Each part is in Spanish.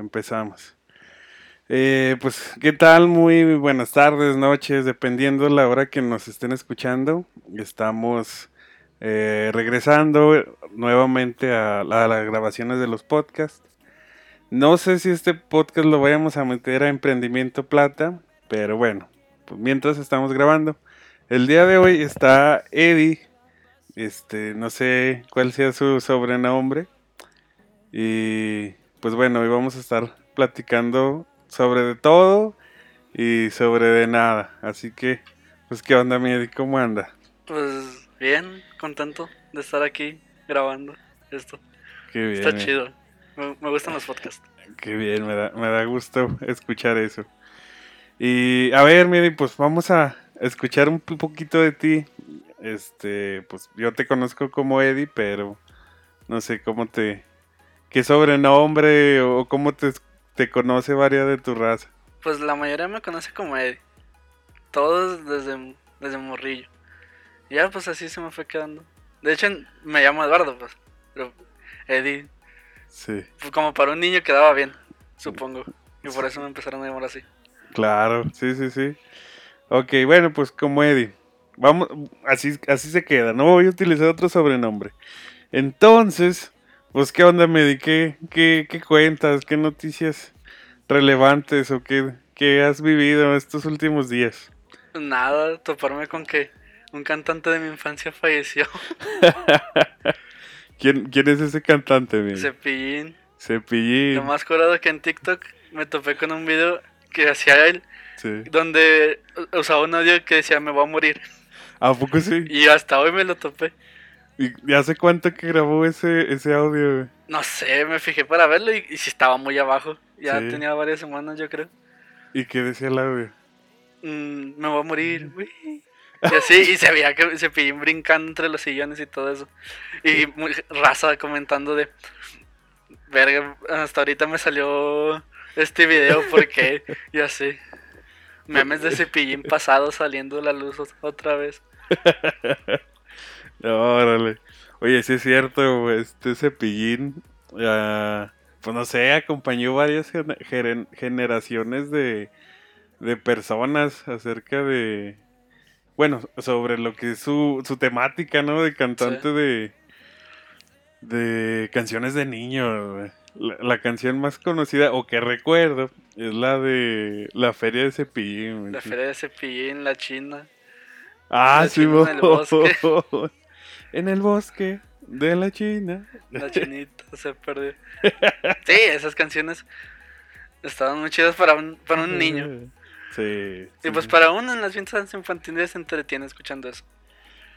empezamos. Eh, pues, ¿qué tal? Muy buenas tardes, noches, dependiendo la hora que nos estén escuchando. Estamos eh, regresando nuevamente a, las grabaciones de los podcasts. No sé si este podcast lo vayamos a meter a Emprendimiento Plata, pero bueno, pues mientras estamos grabando. El día de hoy está Eddie, este, no sé cuál sea su sobrenombre. Y pues bueno, hoy vamos a estar platicando sobre de todo y sobre de nada. Así que, pues, ¿qué onda, mi Eddie? ¿Cómo anda? Pues bien, contento de estar aquí grabando esto. Qué bien. Está eh. chido. Me, me gustan los podcasts. Qué bien, me da, me da gusto escuchar eso. Y a ver, Miri, pues vamos a escuchar un poquito de ti. Este, pues yo te conozco como Eddie, pero no sé cómo te. ¿Qué sobrenombre o cómo te, te conoce varias de tu raza? Pues la mayoría me conoce como Eddie. Todos desde, desde morrillo. Ya pues así se me fue quedando. De hecho me llamo Eduardo, pues. Pero Eddie, Sí, pues, como para un niño quedaba bien, supongo. Y por eso me empezaron a llamar así. claro, sí, sí, sí. Ok, bueno, pues como Eddie. Vamos, así, así se queda, no voy a utilizar otro sobrenombre. Entonces, pues qué onda, Medi, ¿Qué, qué, qué cuentas, qué noticias relevantes o qué, qué has vivido estos últimos días. Nada, toparme con que un cantante de mi infancia falleció. ¿Quién, quién es ese cantante, Medi? Cepillín. Cepillín. Lo más curado que en TikTok me topé con un video que hacía él Sí. donde usaba un audio que decía me voy a morir. ¿A poco sí? Y hasta hoy me lo topé. ¿Y hace cuánto que grabó ese, ese audio? güey? No sé, me fijé para verlo y, y si estaba muy abajo. Ya Sí. tenía varias semanas, yo creo. ¿Y qué decía el audio? Mm, me voy a morir, güey. Y así, y se veía que se pillín brincando entre los sillones y todo eso. Y muy raza comentando de. Verga, hasta ahorita me salió este video porque. Y así. Memes de cepillín pasado saliendo a la luz otra vez. Órale. Oye, sí es cierto, este cepillín, ah, pues no sé, acompañó varias generaciones de, de personas acerca de, bueno, sobre lo que es su, su temática, ¿no? De cantante Sí. de, de canciones de niño. güey. La, la canción más conocida, o que recuerdo, es la de La Feria de Cepillín. La feria de cepillín, la china. Ah, La sí, china en el bosque. En el bosque de la China. La chinita se perdió. Sí, esas canciones estaban muy chidas para un, para un niño. Sí. Y sí. pues para uno en las fiestas infantiles se entretiene escuchando eso.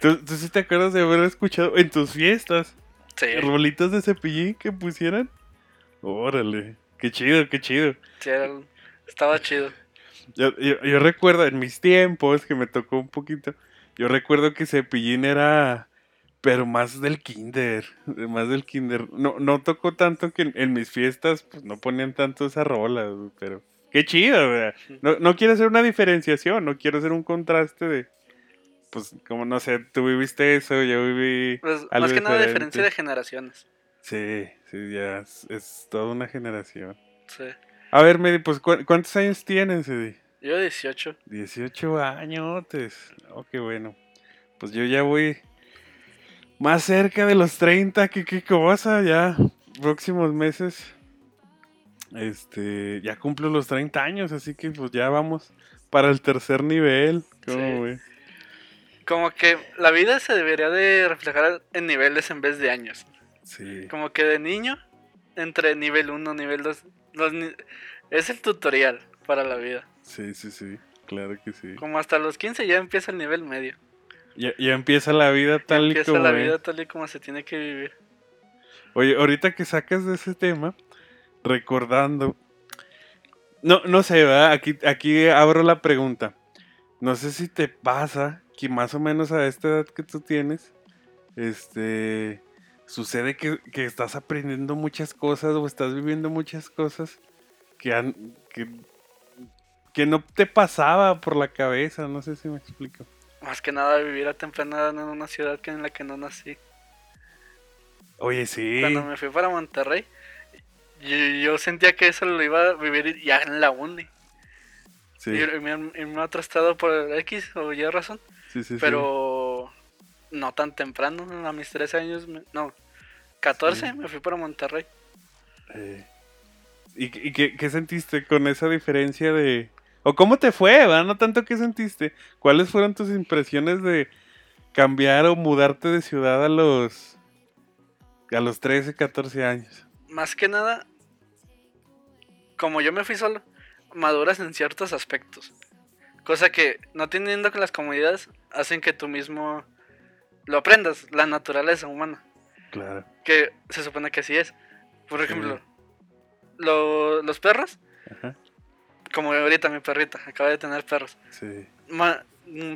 ¿Tú, tú sí te acuerdas de haber escuchado en tus fiestas Sí, rolitas de cepillín que pusieran? Órale. Qué chido, qué chido. sí, era- estaba chido. Yo, yo, yo recuerdo en mis tiempos que me tocó un poquito. Yo recuerdo que cepillín era. Pero más del kinder. Más del kinder. No, no tocó tanto que en, en mis fiestas pues no ponían tanto esa rola, pero. Qué chido, güey. No, no quiero hacer una diferenciación, no quiero hacer un contraste de. Pues, como no sé, tú viviste eso, yo viví. Pues, algo más que nada diferencia de generaciones. Sí, sí, ya. Es, es toda una generación. Sí. A ver, Medi, pues, ¿cu- ¿cuántos años tienes, Eddie? Yo 18. 18 años. Oh, qué bueno. Pues yo ya voy más cerca de los 30. ¿Qué, qué cosa? Ya, próximos meses. Este, ya cumplo los 30 años, así que pues ya vamos para el tercer nivel. ¿Cómo, Sí. güey? Como que la vida se debería de reflejar en niveles en vez de años. Sí. Como que de niño, entre nivel 1, nivel 2, los es el tutorial para la vida. Sí, sí, sí. Claro que sí. Como hasta los 15 ya empieza el nivel medio. Ya, ya empieza la vida tal y como la vida tal y como se tiene que vivir. Oye, ahorita que sacas de ese tema, recordando. No, no sé, ¿verdad? Aquí, aquí abro la pregunta. No sé si te pasa que más o menos a esta edad que tú tienes, este, sucede que, que estás aprendiendo muchas cosas o estás viviendo muchas cosas que, han, que, que no te pasaba por la cabeza, no sé si me explico. Más que nada vivir a temprana edad en una ciudad que en la que no nací. Oye, sí. Cuando me fui para Monterrey, yo, yo sentía que eso lo iba a vivir ya en la uni. Sí, Y irme, irme a otro estado por X o Y razón. sí, sí, sí. pero no tan temprano, a mis 13 años, me- no, 14 Sí. me fui para Monterrey. Eh, ¿Y, y qué, qué sentiste con esa diferencia de... ¿O cómo te fue, verdad? No tanto qué sentiste. ¿Cuáles fueron tus impresiones de cambiar o mudarte de ciudad a los... a los 13, 14 años? Más que nada, como yo me fui solo, maduras en ciertos aspectos. Cosa que no teniendo con las comunidades hacen que tú mismo lo aprendas, la naturaleza humana. Claro. Que se supone que así es. Por ejemplo, lo- los perros, Ajá. Como ahorita mi perrita, acaba de tener perros. Sí. Ma-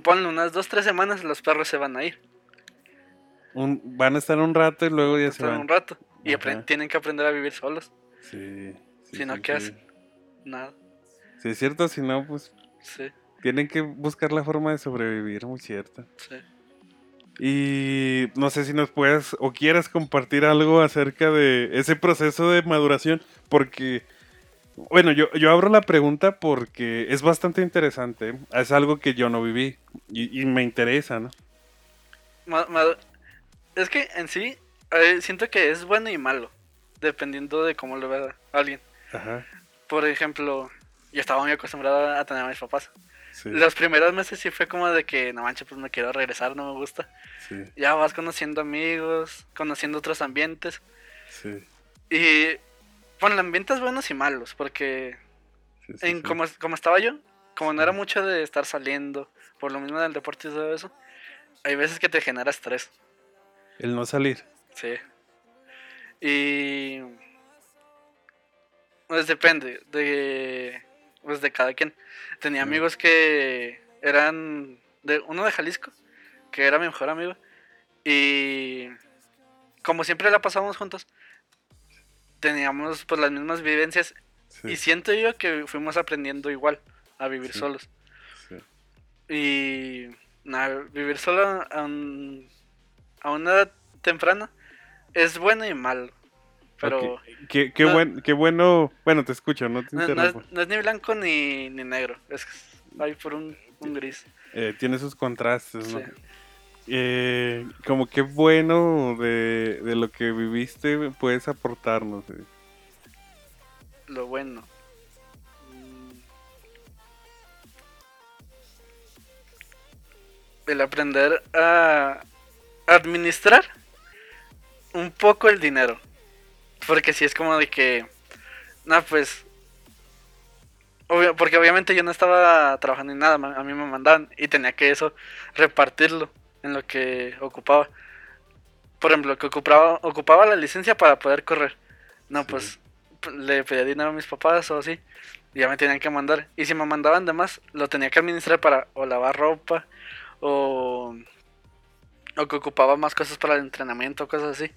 ponle unas dos, tres semanas, los perros se van a ir. Un- van a estar un rato y luego ya se Están van. un rato. Y tienen que aprender a vivir solos. Sí. sí, Si no, sí, ¿qué sí. hacen? Nada. Sí, es cierto, si no, pues Sí, tienen que buscar la forma de sobrevivir, muy cierto. sí. Y no sé si nos puedes o quieras compartir algo acerca de ese proceso de maduración, porque, bueno, yo, yo abro la pregunta porque es bastante interesante, es algo que yo no viví y, y me interesa, ¿no? Es que en sí, eh, siento que es bueno y malo. Dependiendo de cómo lo vea alguien. Ajá, Por ejemplo, yo estaba muy acostumbrado a tener a mis papás. sí, Los primeros meses sí fue como de que, no manches, pues me quiero regresar, no me gusta. sí, Ya vas conociendo amigos, conociendo otros ambientes. sí, Y, bueno, ambientes buenos y malos, porque sí, sí, en sí. como, como estaba yo, como no era mucho de estar saliendo, por lo mismo del deporte y todo eso, hay veces que te genera estrés, El no salir, sí. Y pues depende de pues de cada quien. Tenía amigos que eran de uno de Jalisco, que era mi mejor amigo y como siempre la pasábamos juntos, teníamos pues las mismas vivencias sí, y siento yo que fuimos aprendiendo igual a vivir Sí. solos. sí, Y nada, vivir solo a, un- a una edad temprana es bueno y malo. Pero Ok, Qué, qué, no- buen- qué bueno, bueno, te escucho, no te no, no es, no es ni blanco ni, ni negro. Es hay por un, un gris. Eh, tiene sus contrastes, ¿no? Eh, como qué bueno de, de lo que viviste puedes aportarnos. eh. Lo bueno. Mm. El aprender a administrar un poco el dinero. Porque si es como de que. No, pues. obvio- porque obviamente yo no estaba trabajando en nada, a mí me mandaban y tenía que eso repartirlo en lo que ocupaba. Por ejemplo, que ocupaba, ocupaba la licencia para poder correr. No, Sí. pues le pedía dinero a mis papás o así. Y ya me tenían que mandar. Y si me mandaban de más, lo tenía que administrar para o lavar ropa o, o que ocupaba más cosas para el entrenamiento, cosas así.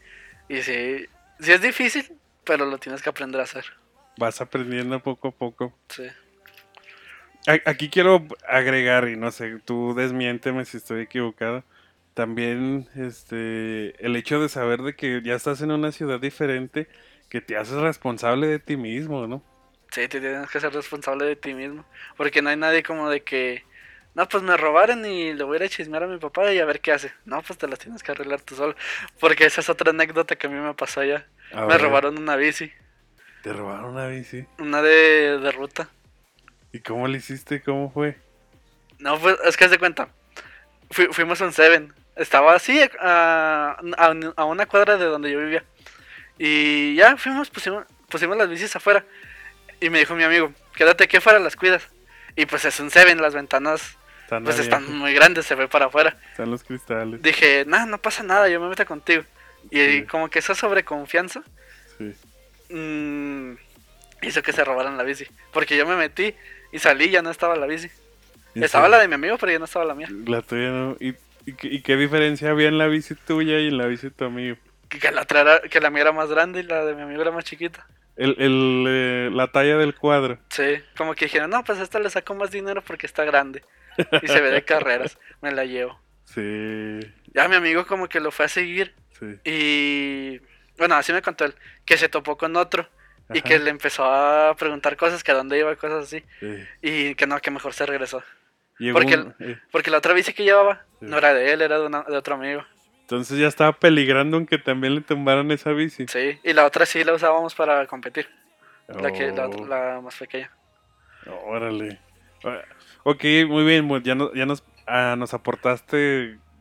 Y sí, sí es difícil, pero lo tienes que aprender a hacer. Vas aprendiendo poco a poco. Sí. Aquí quiero agregar, y no sé, tú desmiénteme si estoy equivocado. También este el hecho de saber de que ya estás en una ciudad diferente, que te haces responsable de ti mismo, ¿no? Sí, te tienes que ser responsable de ti mismo. Porque no hay nadie como de que, no, pues me robaron y le voy a ir a chismear a mi papá y a ver qué hace. No, pues te las tienes que arreglar tú solo. Porque esa es otra anécdota que a mí me pasó allá. A Me ver, robaron una bici, Te robaron una bici. una de, de ruta. ¿Y cómo le hiciste? ¿Cómo fue? No, pues es que haz de cuenta. Fui- fuimos a un Seven. Estaba así a, a, a una cuadra de donde yo vivía. Y ya fuimos, pusimos, pusimos las bicis afuera. Y me dijo mi amigo, quédate aquí afuera, las cuidas. Y pues es un Seven, las ventanas Están, pues abiertas, están muy grandes, se ve para afuera. están los cristales. Dije, no, no pasa nada, yo me meto contigo. Y Sí. como que esa sobreconfianza Sí. mm, hizo que se robaran la bici. Porque yo me metí y salí ya no estaba la bici. ¿En Estaba la de mi amigo, pero ya no estaba la mía. La tuya no. ¿Y, y, qué- y qué diferencia había en la bici tuya y en la bici de tu amigo? Que la, otra era- que la mía era más grande y la de mi amigo era más chiquita. El, el, eh, la talla del cuadro. Sí, como que dijeron, no, pues a esta le saco más dinero porque está grande. Y se ve de carreras, me la llevo. Sí, Ya mi amigo como que lo fue a seguir sí. y... Bueno, así me contó él, que se topó con otro y que le empezó a preguntar cosas, que a dónde iba, cosas así. Eh, Y que no, que mejor se regresó. Llegó Porque un- eh, Porque la otra bici que llevaba Sí. no era de él, era de, una- de otro amigo. entonces ya estaba peligrando en que también le tumbaran esa bici. Sí, y la otra sí la usábamos para competir. La, que, la, Oh. la más pequeña. Órale. Ah, Ok, muy bien, pues ya, no- ya nos, ah, nos aportaste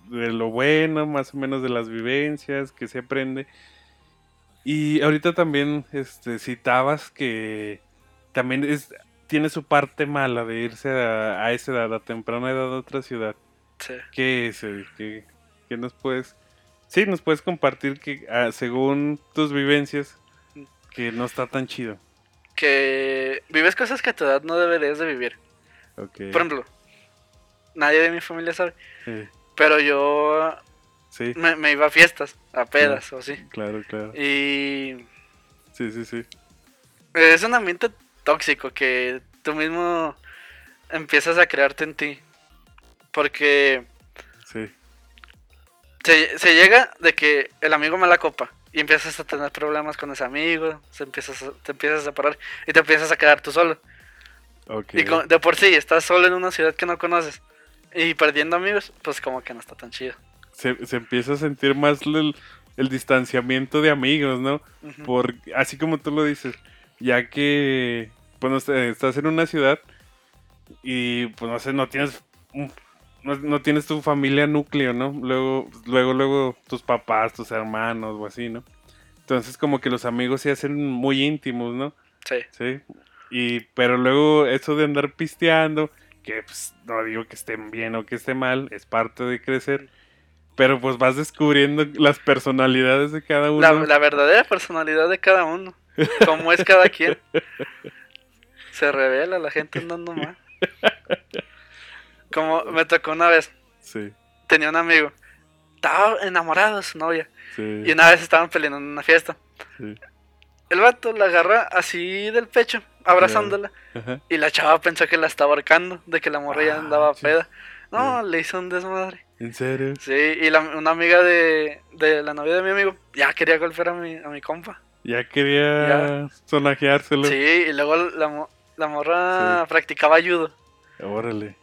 de lo bueno, más o menos de las vivencias que se aprende. Y ahorita también este, citabas que también es, tiene su parte mala de irse a, a esa edad, a temprana edad a otra ciudad. Sí. ¿Qué es? ¿Qué, qué nos puedes...? Sí, nos puedes compartir que ah, según tus vivencias, que no está tan chido. Que vives cosas que a tu edad no deberías de vivir. Ok. Por ejemplo, nadie de mi familia sabe. Pero yo sí, me, me iba a fiestas, a pedas o así. claro, claro. Y Sí, sí, sí. es un ambiente tóxico que tú mismo empiezas a crearte en ti. Porque Sí, se, se llega de que el amigo me la copa y empiezas a tener problemas con ese amigo, se empiezas a- te empiezas a separar y te empiezas a quedar tú solo. ok. Y con- de por sí estás solo en una ciudad que no conoces y perdiendo amigos, pues como que no está tan chido. se, se empieza a sentir más el, el distanciamiento de amigos, ¿no? Por, así como tú lo dices, ya que pues, no sé, estás en una ciudad y pues no sé, no tienes no, no tienes tu familia núcleo, ¿no? Luego, luego, luego tus papás, tus hermanos o así, ¿no? Entonces como que los amigos se hacen muy íntimos, ¿no? Sí, Sí. Y, pero luego eso de andar pisteando, que pues, no digo que estén bien o que esté mal, es parte de crecer. Pero pues vas descubriendo las personalidades de cada uno. la, la verdadera personalidad de cada uno, cómo es cada quien. Se revela la gente andando mal. Como me tocó una vez, Sí, tenía un amigo, estaba enamorado de su novia sí, y una vez estaban peleando en una fiesta. sí. El vato la agarra así del pecho, abrazándola. Ajá. Y la chava pensó que la estaba ahorcando, de que la morra ya Ah, andaba chis. peda. No, le hizo un desmadre. ¿En serio? Sí, y la- una amiga de, de la novia de mi amigo ya quería golpear a mi, a mi compa. Ya quería sonajeárselo. Sí, y luego la, la morra practicaba ayudo. Órale.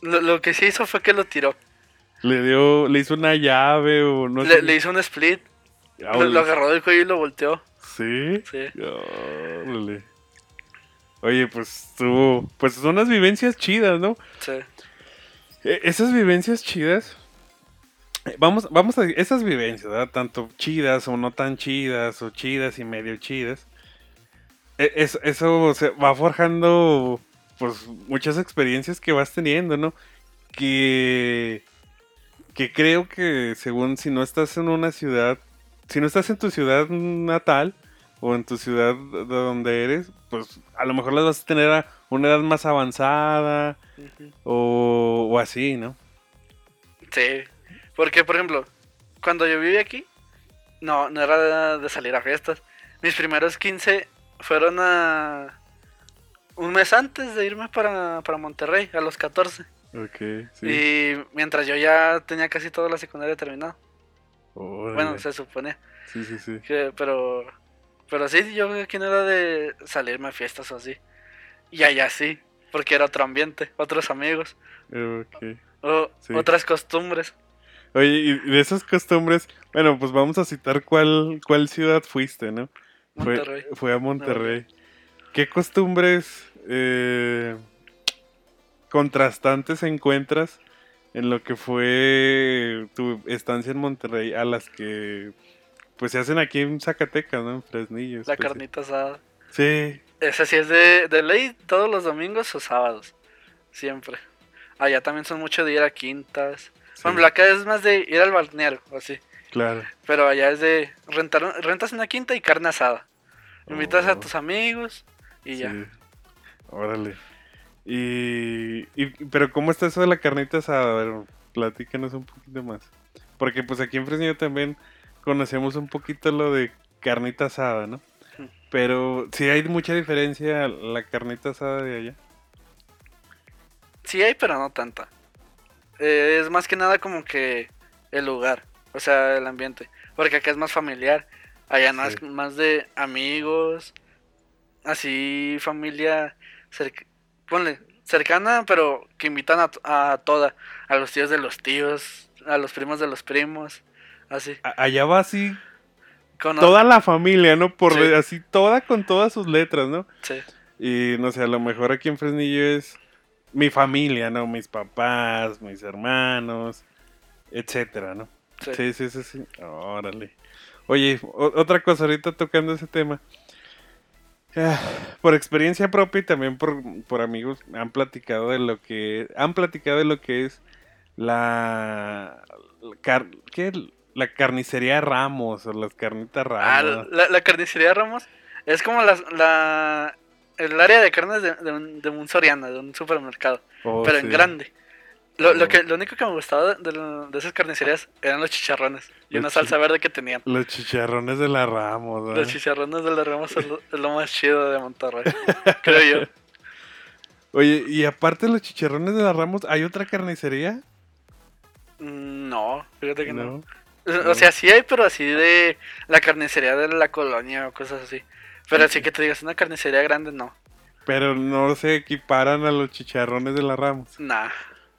Lo, lo que sí hizo fue que lo tiró. Le dio, le hizo una llave o no le, sé. le hizo un split, Ah, lo, lo agarró del cuello y lo volteó. Sí. Sí. Órale. Oye, pues estuvo. Pues son unas vivencias chidas, ¿no? Sí. E- Esas vivencias chidas. Vamos, vamos a esas vivencias, ¿verdad? Tanto chidas o no tan chidas, o chidas y medio chidas. E- es- eso se va forjando pues muchas experiencias que vas teniendo, ¿no? Que, que creo que según si no estás en una ciudad, si no estás en tu ciudad natal o en tu ciudad de donde eres, pues a lo mejor las vas a tener a una edad más avanzada, o, o así, ¿no? Sí. Porque, por ejemplo, cuando yo viví aquí, no, no era de, de salir a fiestas. Mis primeros 15 fueron a... Un mes antes de irme para, para Monterrey, a los 14. Ok, sí. Y mientras yo ya tenía casi toda la secundaria terminada. Órale. Bueno, se supone. Sí, sí, sí. Que, pero, pero sí, yo aquí no era de salirme a fiestas o así. Y allá sí, porque era otro ambiente, otros amigos, Ok. o Sí. otras costumbres. Oye, y de esas costumbres, bueno, pues vamos a citar cuál, cuál ciudad fuiste, ¿no? Fue- Monterrey. Fue, a Monterrey. ¿Qué costumbres eh, contrastantes encuentras en lo que fue tu estancia en Monterrey a las que pues se hacen aquí en Zacatecas, ¿no? En Fresnillo. La especi- carnita asada. Sí, Esa sí es de, de ley todos los domingos o sábados. Siempre. Allá también son mucho de ir a quintas. sí, ejemplo, acá es más de ir al balneario, así. Claro. Pero allá es de rentar, rentas una quinta y carne asada. Invitas a Oh. tus amigos y ya. Órale. Y, y- pero ¿cómo está eso de la carnita asada? A ver, platícanos un poquito más. Porque pues aquí en Fresnillo también conocemos un poquito lo de carnita asada, ¿no? Hmm. Pero sí hay mucha diferencia la carnita asada de allá. Sí hay, pero no tanta. Eh, es más que nada como que el lugar, o sea, el ambiente. Porque acá es más familiar. Allá no Sí. es más de amigos así familia, cerc- ponle, cercana, pero que invitan a, a toda, a los tíos de los tíos, a los primos de los primos, así. A- Allá va así Con toda la familia, ¿no? Por Sí. así toda con todas sus letras, ¿no? Sí, Y no sé, a lo mejor aquí en Fresnillo es mi familia, ¿no? Mis papás, mis hermanos, etcétera, ¿no? Sí. Sí, sí, sí. Órale. Oye, otra cosa, ahorita tocando ese tema. Ah, Por experiencia propia y también por, por amigos han platicado de lo que han platicado de lo que es la, la car- ¿qué? la carnicería Ramos o las carnitas Ah, Ramos. la, la carnicería Ramos es como la, la- el área de carnes de, de un, de un Soriana, de un supermercado, Oh, pero sí. en grande. Lo, lo que, lo único que me gustaba de, de- de esas carnicerías eran los chicharrones y Los una salsa verde que tenían. Los chicharrones de la Ramos. Los chicharrones de la Ramos es lo, es lo más chido de Monterrey, creo yo. Oye, y aparte de los chicharrones de la Ramos, ¿hay otra carnicería? Mm, No, fíjate que no. No. O sea, sí hay, pero así de la carnicería de la colonia o cosas así. Pero así que te digas una carnicería grande, no. Pero no se equiparan a los chicharrones de la Ramos. Nah.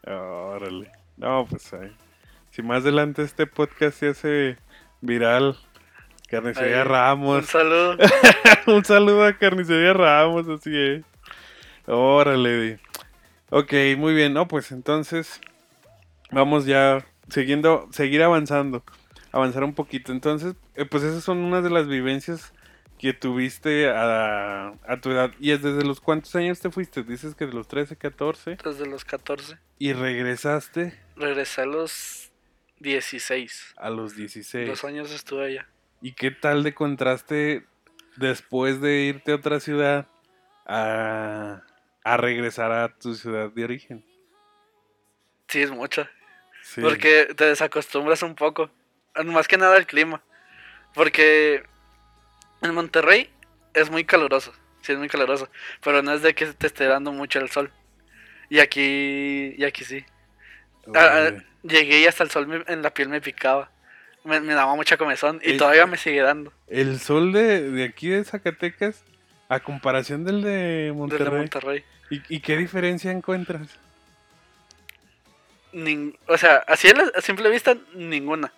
Órale. No, pues ahí. Si más adelante este podcast se hace viral, Carnicería Ahí, Un Ramos. saludo. Un saludo a Carnicería Ramos, así es. Órale. Ok, muy bien. No, pues entonces vamos ya siguiendo, seguir avanzando, avanzar un poquito. Entonces, eh, pues esas son unas de las vivencias que tuviste a, a tu edad. ¿Y es desde los cuántos años te fuiste? Dices que de los 13, 14 Desde los 14. y regresaste Regresé a los 16. a los 16. Dos años estuve allá. ¿Y qué tal de contraste después de irte a otra ciudad a, a regresar a tu ciudad de origen? Sí, es mucho. Sí. Porque te desacostumbras un poco. Más que nada el clima. Porque en Monterrey es muy caluroso. Sí, es muy caluroso. Pero no es de que te esté dando mucho el sol. Y aquí, y aquí sí. Ah, ah, llegué y hasta el sol me- en la piel me picaba. Me, me daba mucha comezón. Y todavía me sigue dando. El sol de, de aquí de Zacatecas, a comparación del de Monterrey, Monterrey. ¿y, y qué diferencia encuentras? Nin- o sea, así la- a simple vista, ninguna.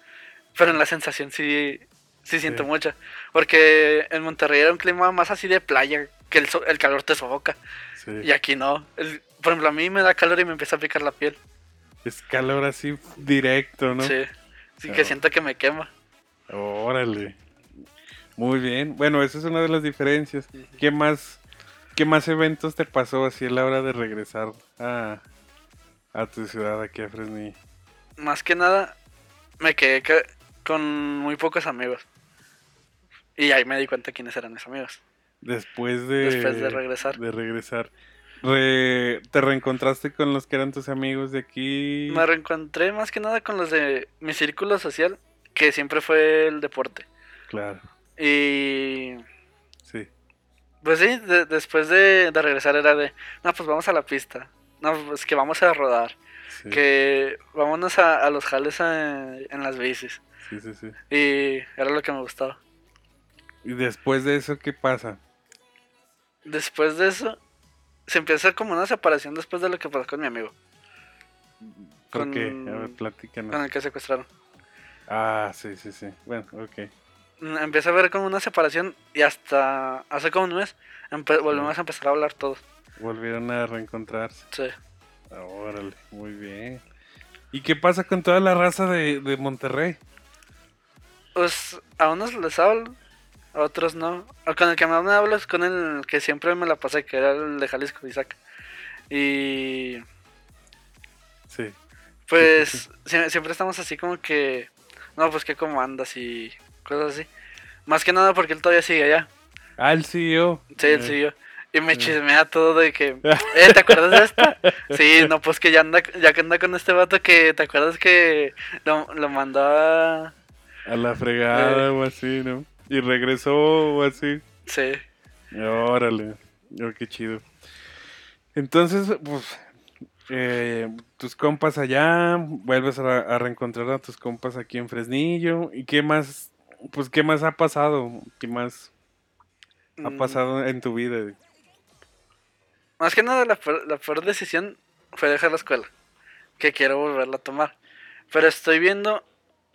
Pero en la sensación sí, sí siento Sí. mucha. Porque en Monterrey era un clima más así de playa, que el, so- el calor te sofoca. Sí. Y aquí no. El- por ejemplo, a mí me da calor y me empieza a picar la piel. Es calor así directo, ¿no? Sí. No. que siento que me quema. Órale. Muy bien. Bueno, esa es una de las diferencias. Sí, sí. ¿Qué más, qué más eventos te pasó así a la hora de regresar a, a tu ciudad aquí a Fresnillo? Más que nada, me quedé con muy pocos amigos. Y ahí me di cuenta quiénes eran mis amigos. Después de, Después de regresar. de regresar. Re- ¿Te reencontraste con los que eran tus amigos de aquí? Me reencontré más que nada con los de mi círculo social, que siempre fue el deporte. Claro, Y sí. pues sí, de- después de, de regresar era de, no, pues vamos a la pista. No, pues que vamos a rodar. sí, Que vámonos a, a los jales a- en las bicis. sí, sí, sí. Y era lo que me gustaba. ¿Y después de eso qué pasa? Después de eso, se empieza como una separación después de lo que pasó con mi amigo, ¿Por Con- qué? A ver, platícanos. con el que secuestraron. Ah, sí, sí, sí. Bueno, ok. Empieza a ver como una separación y hasta hace como un mes volvemos a empezar a hablar todos. Volvieron a reencontrarse. Sí. Ah, Órale, muy bien. ¿Y qué pasa con toda la raza de, de Monterrey? Pues a unos les hablo, otros no. O Con el que más me hablo es con el que siempre me la pasé, que era el de Jalisco, Isaac. Y Sí. pues sie- siempre estamos así como que, no, pues que cómo andas y cosas así. Más que nada porque él todavía sigue allá. Ah, el CEO. Sí, él Eh, siguió. Y me Sí. chismea todo de que, eh, ¿te acuerdas de esta? Sí, no, pues que ya anda, ya que anda con este vato que, ¿te acuerdas que lo, lo mandó a... A la fregada Eh. o así, ¿no? Y regresó o así. Sí, Órale. Oh, qué chido. Entonces, pues, eh, tus compas allá, vuelves a, a reencontrar a tus compas aquí en Fresnillo. ¿Y qué más? Pues, ¿qué más ha pasado? ¿Qué más? ha Mm, pasado en tu vida? Más que nada, la peor, la peor decisión fue dejar la escuela. Que quiero volverla a tomar. Pero estoy viendo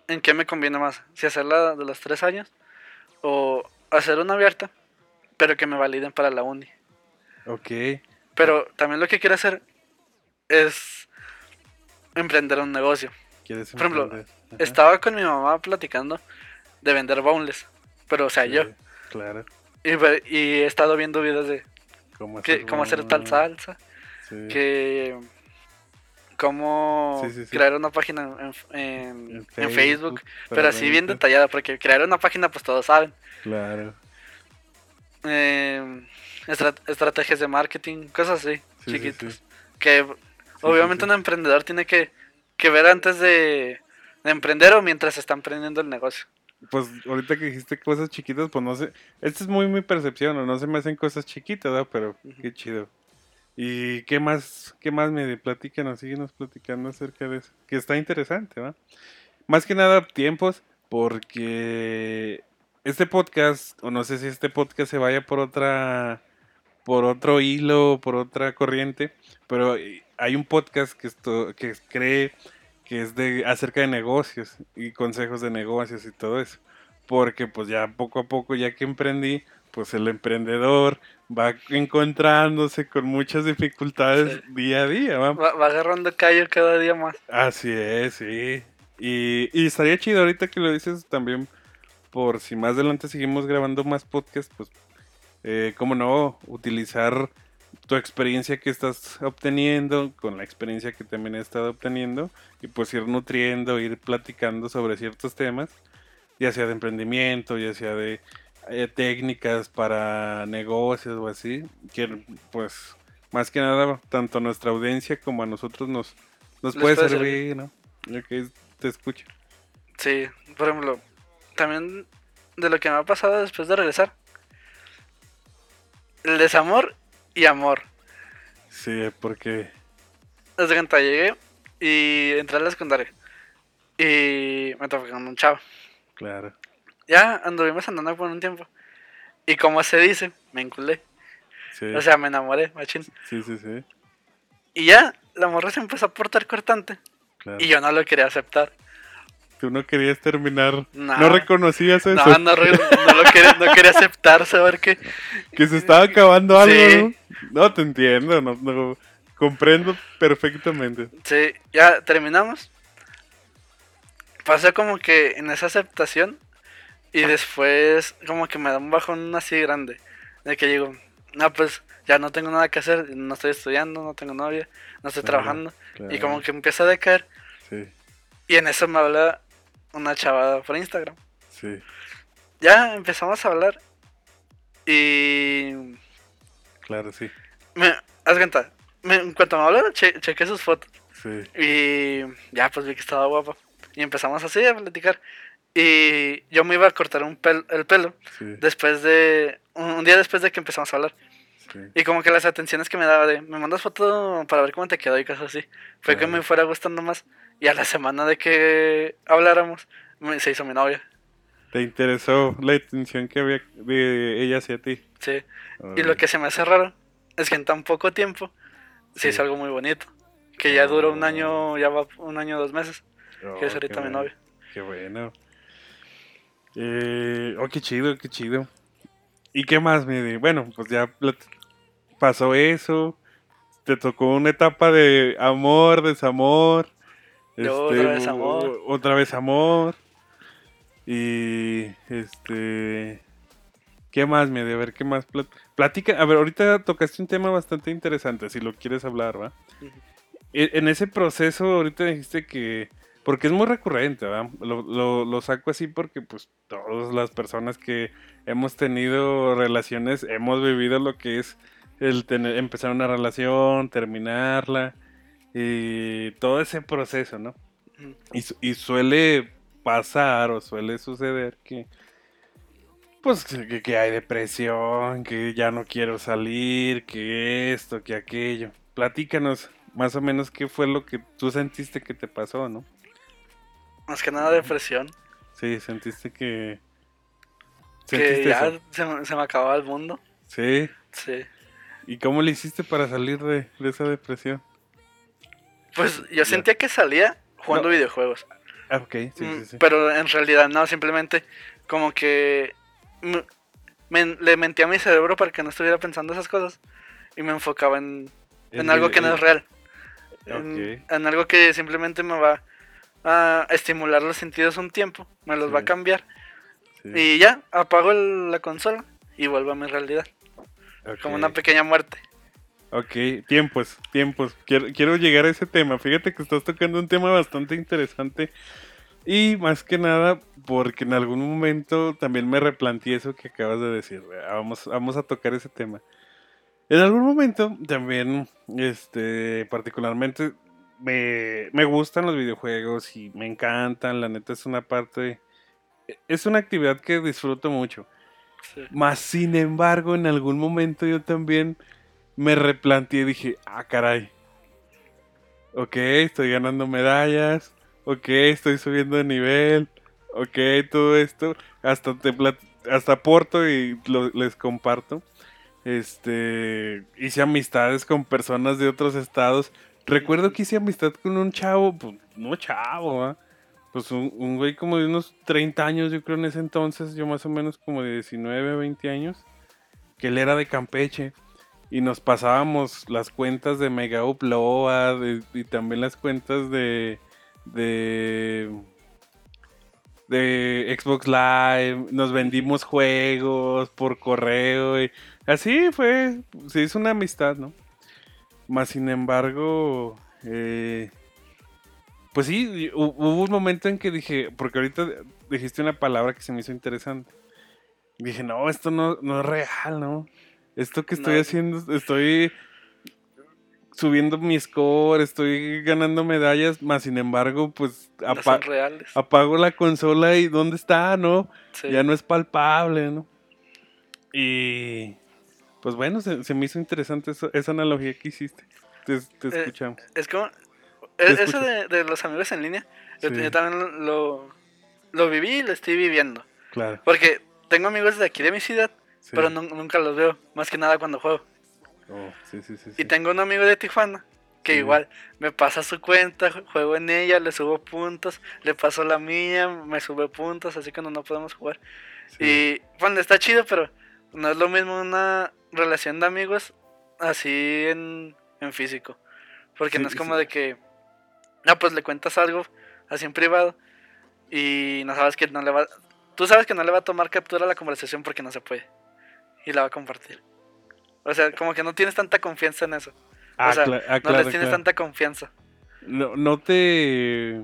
en qué me conviene más. Si hacerla de los tres años o hacer una abierta, pero que me validen para la uni. Ok. Pero también lo que quiero hacer es emprender un negocio. ¿Quieres Por ejemplo? Ajá. Estaba con mi mamá platicando de vender boneless. Pero, o sea, Sí, yo. Claro. Y, he estado viendo videos de ¿Cómo que, cómo hacer tal sal salsa. Sí. que cómo Sí, sí, sí. crear una página en, en- en Facebook, pero así bien detallada, porque crear una página pues todos saben. Claro. Eh, estra- estrategias de marketing, cosas así, Sí, sí, chiquitas. Que obviamente un emprendedor tiene que, que ver antes de, de emprender o mientras está emprendiendo el negocio. Pues ahorita que dijiste cosas chiquitas, pues no sé. Esta es muy mi percepción, ¿no? No se me hacen cosas chiquitas, ¿verdad? Pero qué chido. ¿Y qué más, qué más me platícanos? Síguenos platicando acerca de eso. Que está interesante, ¿va? Más que nada tiempos, porque este podcast, o no sé si este podcast se vaya por otra, por otro hilo, por otra corriente, pero hay un podcast que esto, que cree que es de acerca de negocios y consejos de negocios y todo eso. Porque pues ya poco a poco, ya que emprendí, pues el emprendedor va encontrándose con muchas dificultades Sí. día a día, ¿va? Va, va agarrando callo cada día más. Así es, sí. Y, y estaría chido ahorita que lo dices también, por si más adelante seguimos grabando más podcasts, pues, eh, cómo no, utilizar tu experiencia que estás obteniendo con la experiencia que también he estado obteniendo y pues ir nutriendo, ir platicando sobre ciertos temas, ya sea de emprendimiento, ya sea de eh, técnicas para negocios o así, que pues más que nada tanto a nuestra audiencia como a nosotros nos, nos puede puede servir, ¿no? Ok, te escucho. Sí, por ejemplo, también de lo que me ha pasado después de regresar. El desamor y amor. Sí, porque Desde cuando llegué y entré a la secundaria. Y me topé con un chavo. claro, Ya anduvimos andando por un tiempo. Y como se dice, me enculé. sí, O sea, me enamoré, machín. sí, sí, sí, Y ya, la morra se empezó a portar cortante. claro. Y yo no lo quería aceptar. Tú no querías terminar, No. no reconocías eso, No, no, re- no lo quería, no quería aceptar, saber que que se estaba acabando algo, Sí. ¿no? No, te entiendo, no, no, comprendo perfectamente. Sí, ya terminamos. Pasé como que en esa aceptación y después como que me da un bajón así grande. De que digo, no, pues ya no tengo nada que hacer, no estoy estudiando, no tengo novia, no estoy Claro, trabajando. Y como que empieza a decaer. Sí, Y en eso me habla una chavada por Instagram. sí, Ya empezamos a hablar. Y claro, sí, me, haz cuenta, me- en cuanto me hablaron, che, chequé sus fotos. sí, Y ya, pues vi que estaba guapa. Y empezamos así a platicar. Y yo me iba a cortar un pel- el pelo sí, después de. Un, día después de que empezamos a hablar. sí. Y como que las atenciones que me daba de. Me mandas foto para ver cómo te quedó y cosas así. Fue que me fuera gustando más. Y a la semana de que habláramos, me- se hizo mi novia. Te interesó la intención que había de ella hacia ti. Sí. Y lo que se me hace raro es que en tan poco tiempo se Sí. hizo algo muy bonito. Que ya duró un año, ya va un año, dos meses. Oh, Que es ahorita mi novia. Qué bueno. Eh, oh, qué chido, qué chido. ¿Y qué más, mi? Bueno, pues ya pasó eso. Te tocó una etapa de amor, desamor. este, Otra vez amor. Otra vez amor. Y este. ¿Qué más, mi? A ver, ¿qué más? Plat- Platica. A ver, ahorita tocaste un tema bastante interesante, si lo quieres hablar, ¿va? E- En ese proceso, ahorita dijiste que. Porque es muy recurrente, ¿verdad? Lo, lo- lo saco así porque, pues, todas las personas que hemos tenido relaciones, hemos vivido lo que es el tener, empezar una relación, terminarla, y todo ese proceso, ¿no? Y suele pasar o suele suceder que, pues, que, que hay depresión, que ya no quiero salir, que esto, que aquello. Platícanos más o menos qué fue lo que tú sentiste que te pasó, ¿no? Más que nada depresión. Sí, sentiste que... Que ¿Sentiste ya eso? se, me- se me acababa el mundo. Sí. Sí. ¿Y cómo le hiciste para salir de, de esa depresión? Pues yo sentía que salía jugando No. videojuegos. Ah, ok, sí, Mm, sí, sí. Pero en realidad no, simplemente como que me- me- le mentía a mi cerebro para que no estuviera pensando esas cosas y me enfocaba en, en algo que no es real. En, Ok. en algo que simplemente me va a estimular los sentidos un tiempo, me los va a cambiar sí, y ya apago el- la consola y vuelvo a mi realidad, como una pequeña muerte. Ok, tiempos, tiempos. Quiero, quiero llegar a ese tema. Fíjate que estás tocando un tema bastante interesante. Y más que nada, porque en algún momento también me replanteé eso que acabas de decir. Ah, Vamos, vamos a tocar ese tema. En algún momento también, este, particularmente, me, me gustan los videojuegos y me encantan. La neta es una parte, es una actividad que disfruto mucho. Sí. Más sin embargo, en algún momento yo también me replanteé y dije, ah, caray. Ok, estoy ganando medallas. Ok, estoy subiendo de nivel. Ok, todo esto. Hasta te hasta aporto y lo- les comparto. Este, hice amistades con personas de otros estados. Recuerdo que hice amistad con un chavo, pues no chavo, ¿ah? Pues un, güey como de unos 30 años, yo creo en ese entonces, yo más o menos como de 19, 20 años, que él era de Campeche. Y nos pasábamos las cuentas de Mega Upload y también las cuentas de, de, de Xbox Live. Nos vendimos juegos por correo. Y así fue, se hizo una amistad, ¿no? Más sin embargo, eh, pues sí, hu- hubo un momento en que dije, porque ahorita dijiste una palabra que se me hizo interesante. Dije, no, esto no, no es real, ¿no? Esto que estoy No. haciendo, estoy subiendo mi score, estoy ganando medallas, más sin embargo, pues No apa- reales. apago la consola y ¿dónde está, no? Sí. Ya no es palpable, ¿no? Y pues bueno, se, se me hizo interesante eso- esa analogía que hiciste. Te, te Eh, escuchamos. Es como. E- Eso de, de los amigos en línea, yo, Sí. yo también lo, lo viví y lo estoy viviendo. Claro. Porque tengo amigos de aquí de mi ciudad, sí. pero nun- nunca los veo, más que nada cuando juego. Oh, sí, sí, sí, Y tengo un amigo de Tijuana que igual me pasa su cuenta, ju- juego en ella, le subo puntos, le paso la mía, me sube puntos, así que no, no podemos jugar. Sí. Y bueno, está chido, pero no es lo mismo una relación de amigos así en, en físico. Porque no es como sí. de que, no, pues le cuentas algo así en privado y no sabes que no le va, tú sabes que no le va a tomar captura a la conversación porque no se puede y la va a compartir. O sea, como que no tienes tanta confianza en eso. Ah, o sea, ah, no claro, les tienes claro. tanta confianza. No, no te.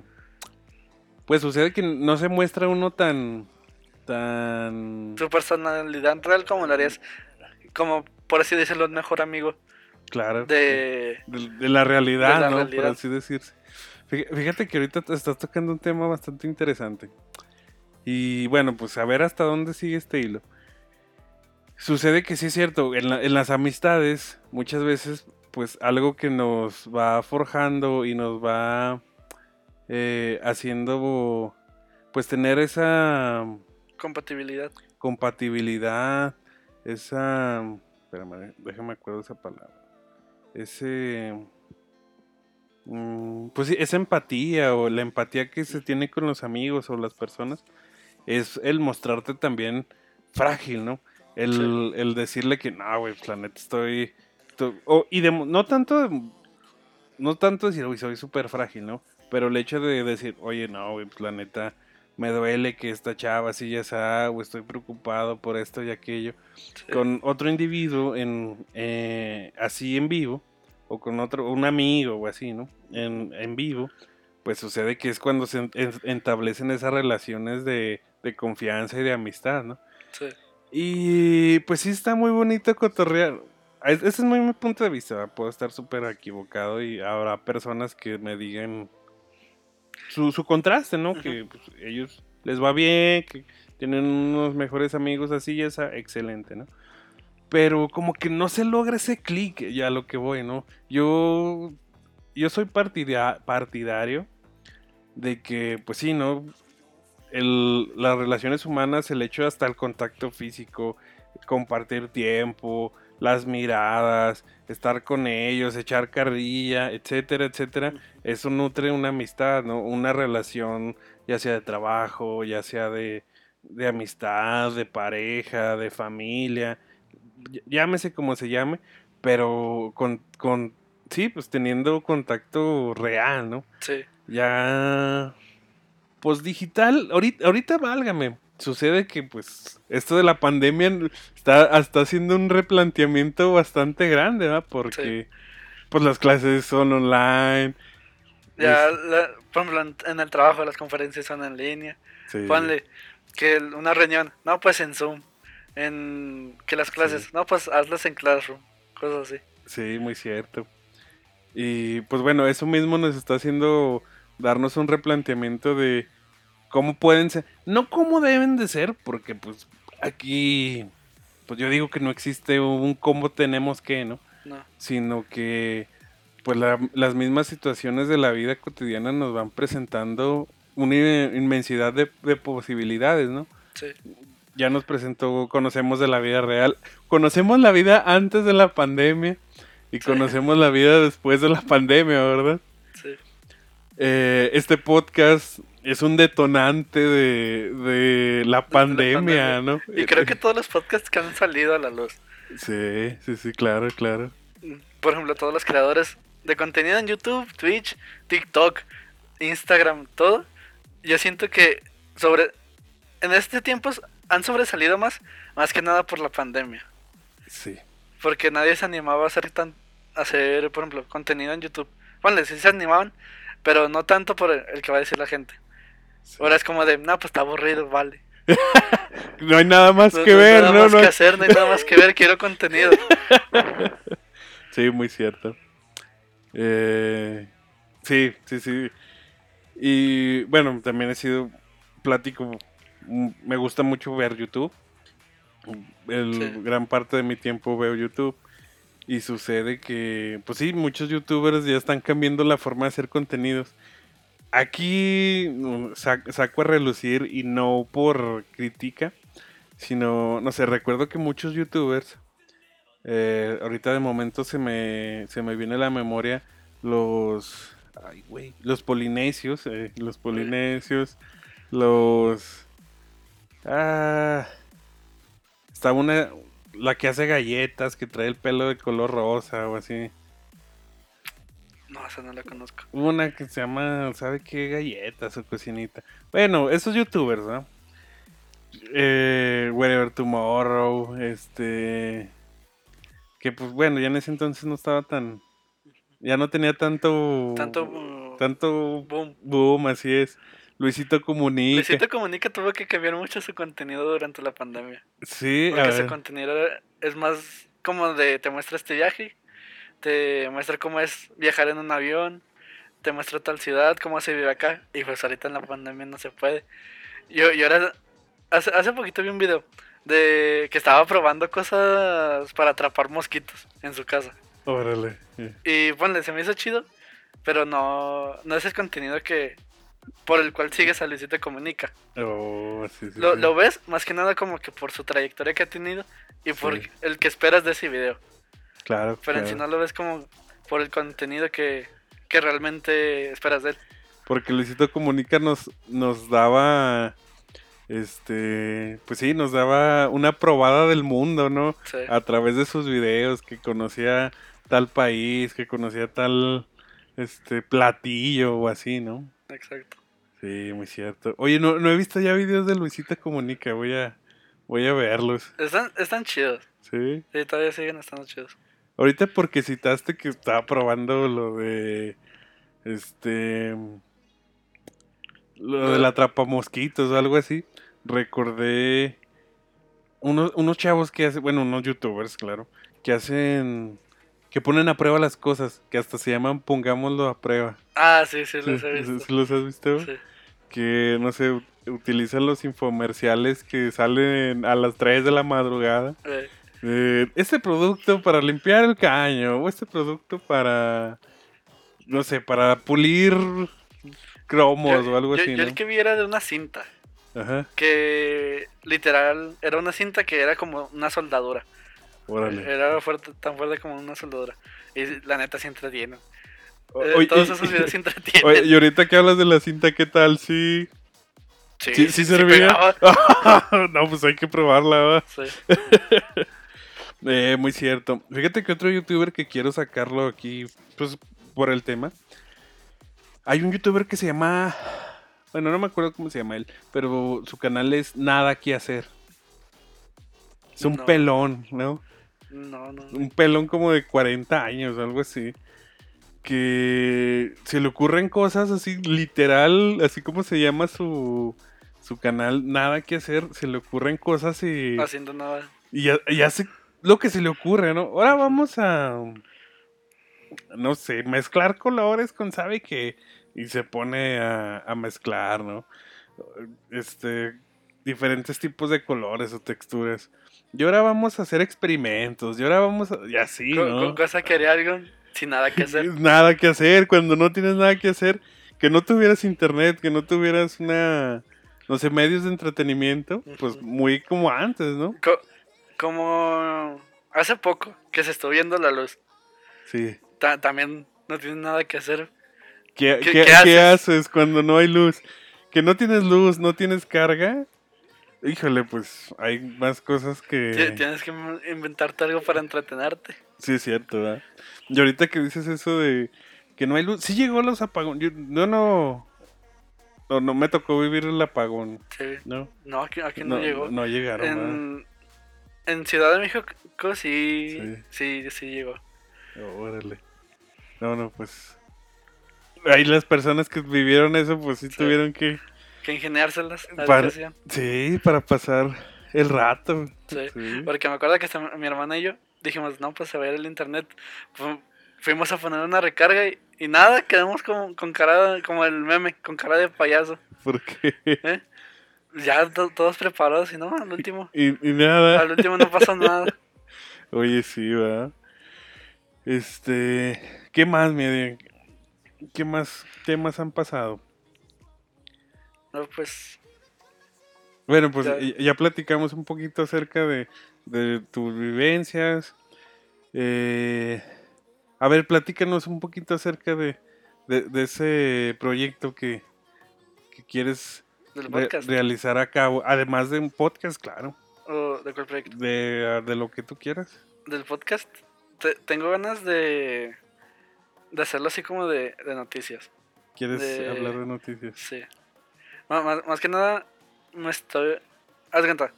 Pues sucede que no se muestra uno tan. tan. Tu personalidad real como lo harías, como por así decirlo, un mejor amigo Claro. de... de, de la realidad, de la ¿no? realidad. Por así decirse. Fí- Fíjate que ahorita estás tocando un tema bastante interesante. Y bueno, pues a ver hasta dónde sigue este hilo. Sucede que sí es cierto, en, la- en las amistades muchas veces pues algo que nos va forjando y nos va eh, haciendo pues tener esa compatibilidad. compatibilidad, esa... Espérame, déjame acuerdo esa palabra. Ese... mm, Pues sí, esa empatía o la empatía que se tiene con los amigos o las personas es el mostrarte también frágil, ¿no? El, el decirle que no, güey, pues la neta estoy... estoy-". o- y de- no tanto... no tanto decir, uy, soy súper frágil, ¿no? Pero el hecho de decir, oye, no, güey, pues la neta me duele que esta chava así ya sea, o estoy preocupado por esto y aquello, Sí. con otro individuo en eh, así en vivo, o con otro, un amigo o así, ¿no? En, en vivo, pues sucede que es cuando se en- en- establecen esas relaciones de, de confianza y de amistad, ¿no? Sí. Y pues sí está muy bonito cotorrear. Es- Ese es muy mi punto de vista, ¿verdad? puedo estar súper equivocado y habrá personas que me digan su, su contraste, ¿no? Que pues, ellos les va bien, que tienen unos mejores amigos así y esa, excelente, ¿no? Pero como que no se logra ese clic, ya a lo que voy, ¿no? Yo, yo soy partida- partidario de que, pues sí, ¿no? el, las relaciones humanas, el hecho hasta el contacto físico, compartir tiempo, las miradas, estar con ellos, echar carrilla, etcétera, etcétera, eso nutre una amistad, ¿no? Una relación, ya sea de trabajo, ya sea de, de amistad, de pareja, de familia, llámese como se llame, pero con, con, sí, pues teniendo contacto real, ¿no? Sí. Ya, pues digital, ahorita, ahorita válgame, sucede que pues esto de la pandemia está, está haciendo un replanteamiento bastante grande, ¿verdad? Porque pues las clases son online. Ya, por ejemplo, en el trabajo las conferencias son en línea. Ponle que una reunión, no, pues en Zoom. En que las clases, no, pues hazlas en Classroom. Cosas así. Sí, muy cierto. Y pues bueno, eso mismo nos está haciendo darnos un replanteamiento de cómo pueden ser, no cómo deben de ser, porque pues aquí, pues yo digo que no existe un cómo tenemos que, ¿no? No. Sino que pues las mismas situaciones de la vida cotidiana nos van presentando una inmensidad de, posibilidades, ¿no? Sí. Ya nos presentó, conocemos de la vida real, conocemos la vida antes de la pandemia y conocemos la vida después de la pandemia, ¿verdad? Sí. Eh, este podcast es un detonante de, la, pandemia, ¿no? Y creo que todos los podcasts que han salido a la luz. Sí, sí, sí, claro, claro. Por ejemplo, todos los creadores de contenido en YouTube, Twitch, TikTok, Instagram, todo. Yo siento que sobre en este tiempo han sobresalido más, más que nada por la pandemia. Sí. Porque nadie se animaba a hacer tan hacer, por ejemplo, contenido en YouTube. Bueno, sí se animaban, pero no tanto por el que va a decir la gente. Ahora es como de, no, pues está aburrido, vale. no hay nada más que ver, ¿no? No hay nada más que hacer, no hay nada más que ver, quiero contenido. sí, muy cierto. Eh, sí, sí, sí. Y bueno, también he sido plático. Me gusta mucho ver YouTube. El gran parte de mi tiempo veo YouTube. Y sucede que, pues sí, muchos youtubers ya están cambiando la forma de hacer contenidos aquí mm, saco a relucir y no por crítica, sino, no sé, recuerdo que muchos youtubers, eh, ahorita de momento se me, se me viene la memoria los, ay, güey, los polinesios, eh, los polinesios, los, ah, está una, la que hace galletas, que trae el pelo de color rosa o así. No, esa no la conozco. Una que se llama, ¿sabe qué? Galletas o cocinita. Bueno, esos youtubers, ¿no? Eh, Whatever Tomorrow, este... Que pues bueno, ya en ese entonces no estaba tan... Ya no tenía tanto... Tanto... tanto boom. Boom, así es. Luisito Comunica. Luisito Comunica tuvo que cambiar mucho su contenido durante la pandemia. Sí, Porque su contenido es más como de te muestra este viaje te muestra cómo es viajar en un avión, te muestra tal ciudad, cómo se vive acá, y pues ahorita en la pandemia no se puede. Yo, yo ahora, hace, hace poquito vi un video de que estaba probando cosas para atrapar mosquitos en su casa. Órale. Y bueno, se me hizo chido, pero no, no es el contenido que por el cual sigues a Luisito Comunica. Oh, sí, lo, lo, ves más que nada como que por su trayectoria que ha tenido y por el que esperas de ese video. Claro. Pero en sí no lo ves como por el contenido que, realmente esperas de él. Porque Luisito Comunica nos, nos daba este, pues sí, nos daba una probada del mundo, ¿no? A través de sus videos, que conocía tal país, que conocía tal, este, platillo o así, ¿no? Exacto. Sí, muy cierto. Oye, no, no he visto ya videos de Luisito Comunica, voy a, voy a verlos. Están, están chidos. Sí. Sí, todavía siguen estando chidos. Ahorita porque citaste que estaba probando lo de. Este. Lo de la mosquitos o algo así. Recordé. Unos, unos chavos que hacen. Bueno, unos youtubers, claro. Que hacen. Que ponen a prueba las cosas. Que hasta se llaman Pongámoslo a prueba. Ah, sí, sí, los he visto. ¿Los has visto? Sí. Que, no sé, utilizan los infomerciales que salen a las 3 de la madrugada. Eh eh, este producto para limpiar el caño, o este producto para, no sé, para pulir cromos o algo así. Yo el que vi era de una cinta. Ajá, que literal era una cinta que era como una soldadura. órale. Era fuerte, tan fuerte como una soldadura. Y la neta sí entretiene. Eh, todos esos videos sí entretienen. Oye, y ahorita que hablas de la cinta, ¿qué tal? ¿Sí, sí, sí servía? no, pues hay que probarla, ¿va? Sí. Eh, muy cierto. Fíjate que otro youtuber que quiero sacarlo aquí, pues por el tema. Hay un youtuber que se llama. Bueno, no me acuerdo cómo se llama él, pero su canal es Nada que hacer. Es un No. pelón, ¿no? No, no. Un pelón como de 40 años, algo así. Que se le ocurren cosas así, literal, así como se llama su, su canal, Nada que hacer. Se le ocurren cosas y. Haciendo nada. Y, y hace lo que se le ocurre, ¿no? Ahora vamos a, no sé, mezclar colores con sabe que y se pone a, a mezclar, ¿no? Este, diferentes tipos de colores o texturas. Y ahora vamos a hacer experimentos. Y ahora vamos a, y así, ¿no? co- cosa que haría algo sin nada que hacer. Nada que hacer cuando no tienes nada que hacer, que no tuvieras internet, que no tuvieras una, no sé, medios de entretenimiento, pues muy como antes, ¿no? Co- como hace poco que se estuvo viendo la luz. Sí. Ta- también no tienes nada que hacer. ¿Qué, ¿Qué- qué- qué qué haces? haces cuando no hay luz? ¿Que no tienes luz, no tienes carga? Híjole, pues hay más cosas que... Tienes que inventarte algo para entretenerte. Sí, es cierto, ¿verdad? Y ahorita que dices eso de que no hay luz... Sí llegó los apagones. Yo, yo no... No, no me tocó vivir el apagón, Sí. ¿no? No, aquí, aquí no, llegó. No, llegaron, en, en Ciudad de México sí, Sí. sí, sí, llegó. Órale. No, no, pues... Ahí las personas que vivieron eso, pues sí, Sí. tuvieron que... Que ingeniárselas. Para- qué. Sí, para pasar el rato. Sí. Sí. Porque me acuerdo que hasta mi hermana y yo dijimos, no, pues se va a ir el internet. Fu- Fuimos a poner una recarga y, y nada, quedamos como, con cara, como el meme, con cara de payaso. Porque... ¿eh? Ya to- todos preparados y no, al último, Y, y nada. al último no pasó nada. Oye, sí, ¿verdad? Este. ¿Qué más, mi ¿Qué más temas han pasado? No, pues, Bueno, pues ya platicamos un poquito acerca de, de tus vivencias. Eh, a ver, platícanos un poquito acerca de, de, de ese proyecto que, que quieres del re- podcast. realizar a cabo. Además de un podcast, claro. ¿O de cuál proyecto? De, de lo que tú quieras. Del podcast. Te- tengo ganas de, de hacerlo así como de, de noticias. ¿Quieres De- hablar de noticias? Sí. Más, más que nada, no estoy. Haz cuenta.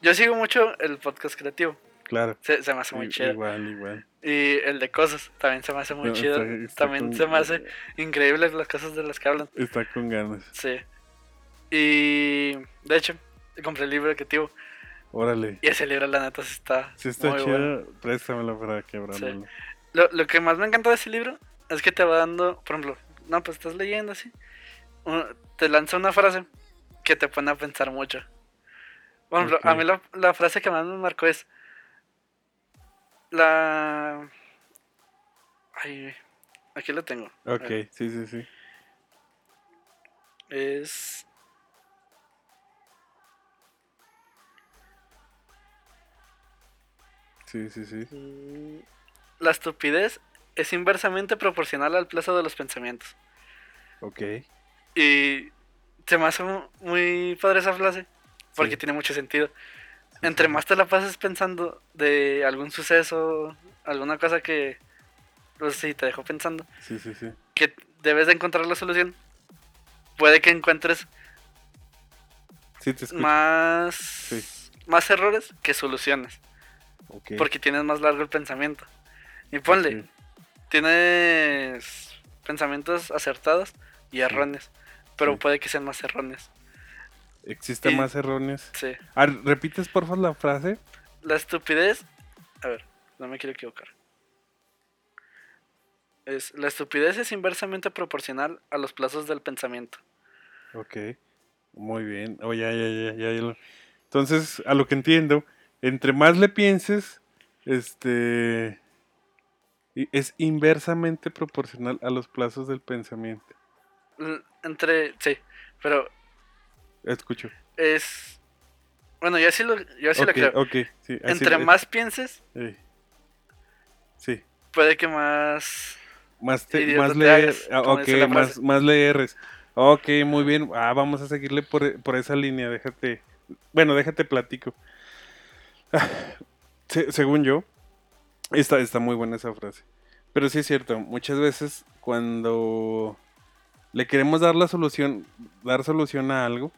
Yo sigo mucho el podcast creativo. Claro. Se, se me hace muy I- chido. Igual, igual. Y el de cosas también se me hace muy No, chido. está- está también con- se me hace increíble las cosas de las que hablan. Está con ganas. Sí. Y de hecho, compré el libro creativo. Órale. Y ese libro, la neta, sí está, Si está muy chido, bueno. préstamelo para quebrarlo. Lo, lo que más me encanta de ese libro es que te va dando, por ejemplo, no, pues estás leyendo así. Te lanza una frase que te pone a pensar mucho. Por ejemplo, a mí la, la frase que más me marcó es la... Ay, aquí lo tengo. Ok, sí, sí, sí. Es... Sí, sí, sí. mm, La estupidez es inversamente proporcional al plazo de los pensamientos. Ok. Y se me hace mu- muy padre esa frase, porque Sí. tiene mucho sentido. Sí, Entre sí. más te la pases pensando de algún suceso, alguna cosa que, pues sí, te dejó pensando, Sí, sí, sí. que debes de encontrar la solución, puede que encuentres más, más errores que soluciones, Porque tienes más largo el pensamiento. Y ponle, tienes pensamientos acertados y erróneos, pero puede que sean más erróneos. ¿Existen y- más erróneos? Sí. Ah, ¿Repites por favor la frase? La estupidez. A ver, no me quiero equivocar. Es, la estupidez es inversamente proporcional a los plazos del pensamiento. Ok. Muy bien. Oh, ya, ya, ya, ya, Entonces, a lo que entiendo, entre más le pienses, este... Es inversamente proporcional a los plazos del pensamiento. L- Entre. Sí, pero Escucho. Es. Bueno, yo sí lo, yo sí lo creo. ok, sí, así Entre más pienses, Sí. Sí. puede que más. Más, te- más te hagas, ah, ok, más, más leeres. Ok, muy bien. Ah, vamos a seguirle por, por esa línea. Déjate. Bueno, déjate platico. Se- según yo, está, está muy buena esa frase. Pero sí es cierto, muchas veces cuando le queremos dar la solución, dar solución a algo,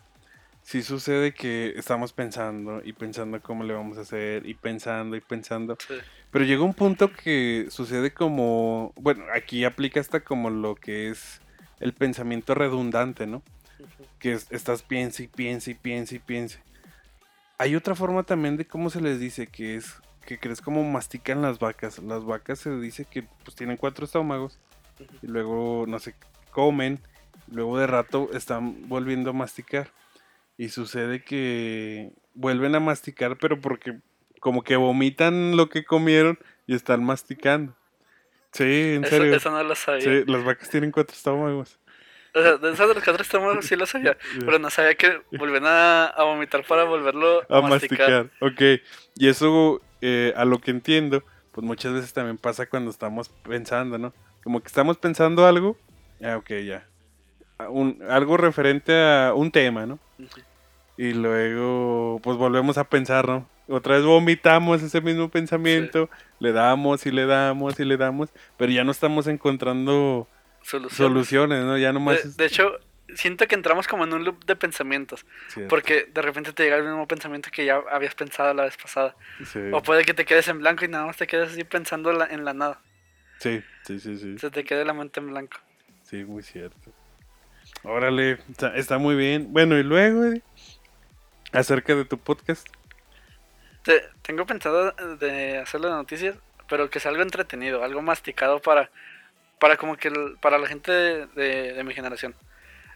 sí sucede que estamos pensando y pensando cómo le vamos a hacer y pensando y pensando. Sí. Pero llega un punto que sucede como, bueno, aquí aplica hasta como lo que es el pensamiento redundante, ¿no? Que es- estás piensa y piensa y piensa y piensa. Hay otra forma también de cómo se les dice, que es que crees como mastican las vacas. Las vacas se dice que pues tienen cuatro estómagos y luego, no sé, comen, luego de rato están volviendo a masticar. Y sucede que vuelven a masticar, pero porque como que vomitan lo que comieron y están masticando. Sí, en Eso, serio. eso no lo sabía. Sí, las vacas tienen cuatro estómagos. O sea, de eso de los cuatro estómagos sí lo sabía. Pero no sabía que volvían a, a vomitar para volverlo A masticar. Ok. Y eso, eh, a lo que entiendo, pues muchas veces también pasa cuando estamos pensando, ¿no? Como que estamos pensando algo. Ah, ok, ya. A un- algo referente a un tema, ¿no? Y luego, pues volvemos a pensar, ¿no? Otra vez vomitamos ese mismo pensamiento, le damos y le damos y le damos, pero ya no estamos encontrando Soluciones. soluciones, ¿no? Ya nomás... De, es- de hecho, siento que entramos como en un loop de pensamientos. Cierto, Porque de repente te llega el mismo pensamiento que ya habías pensado la vez pasada. sí, O puede que te quedes en blanco y nada más te quedes así pensando la- en la nada. sí, sí, sí, sí. Se te quede la mente en blanco. Sí, muy cierto. Órale, está, está muy bien. Bueno, y luego, eh, acerca de tu podcast. Te- tengo pensado de hacerlo de noticias, pero que sea algo entretenido, algo masticado para, para como que el- para la gente de, de- de mi generación.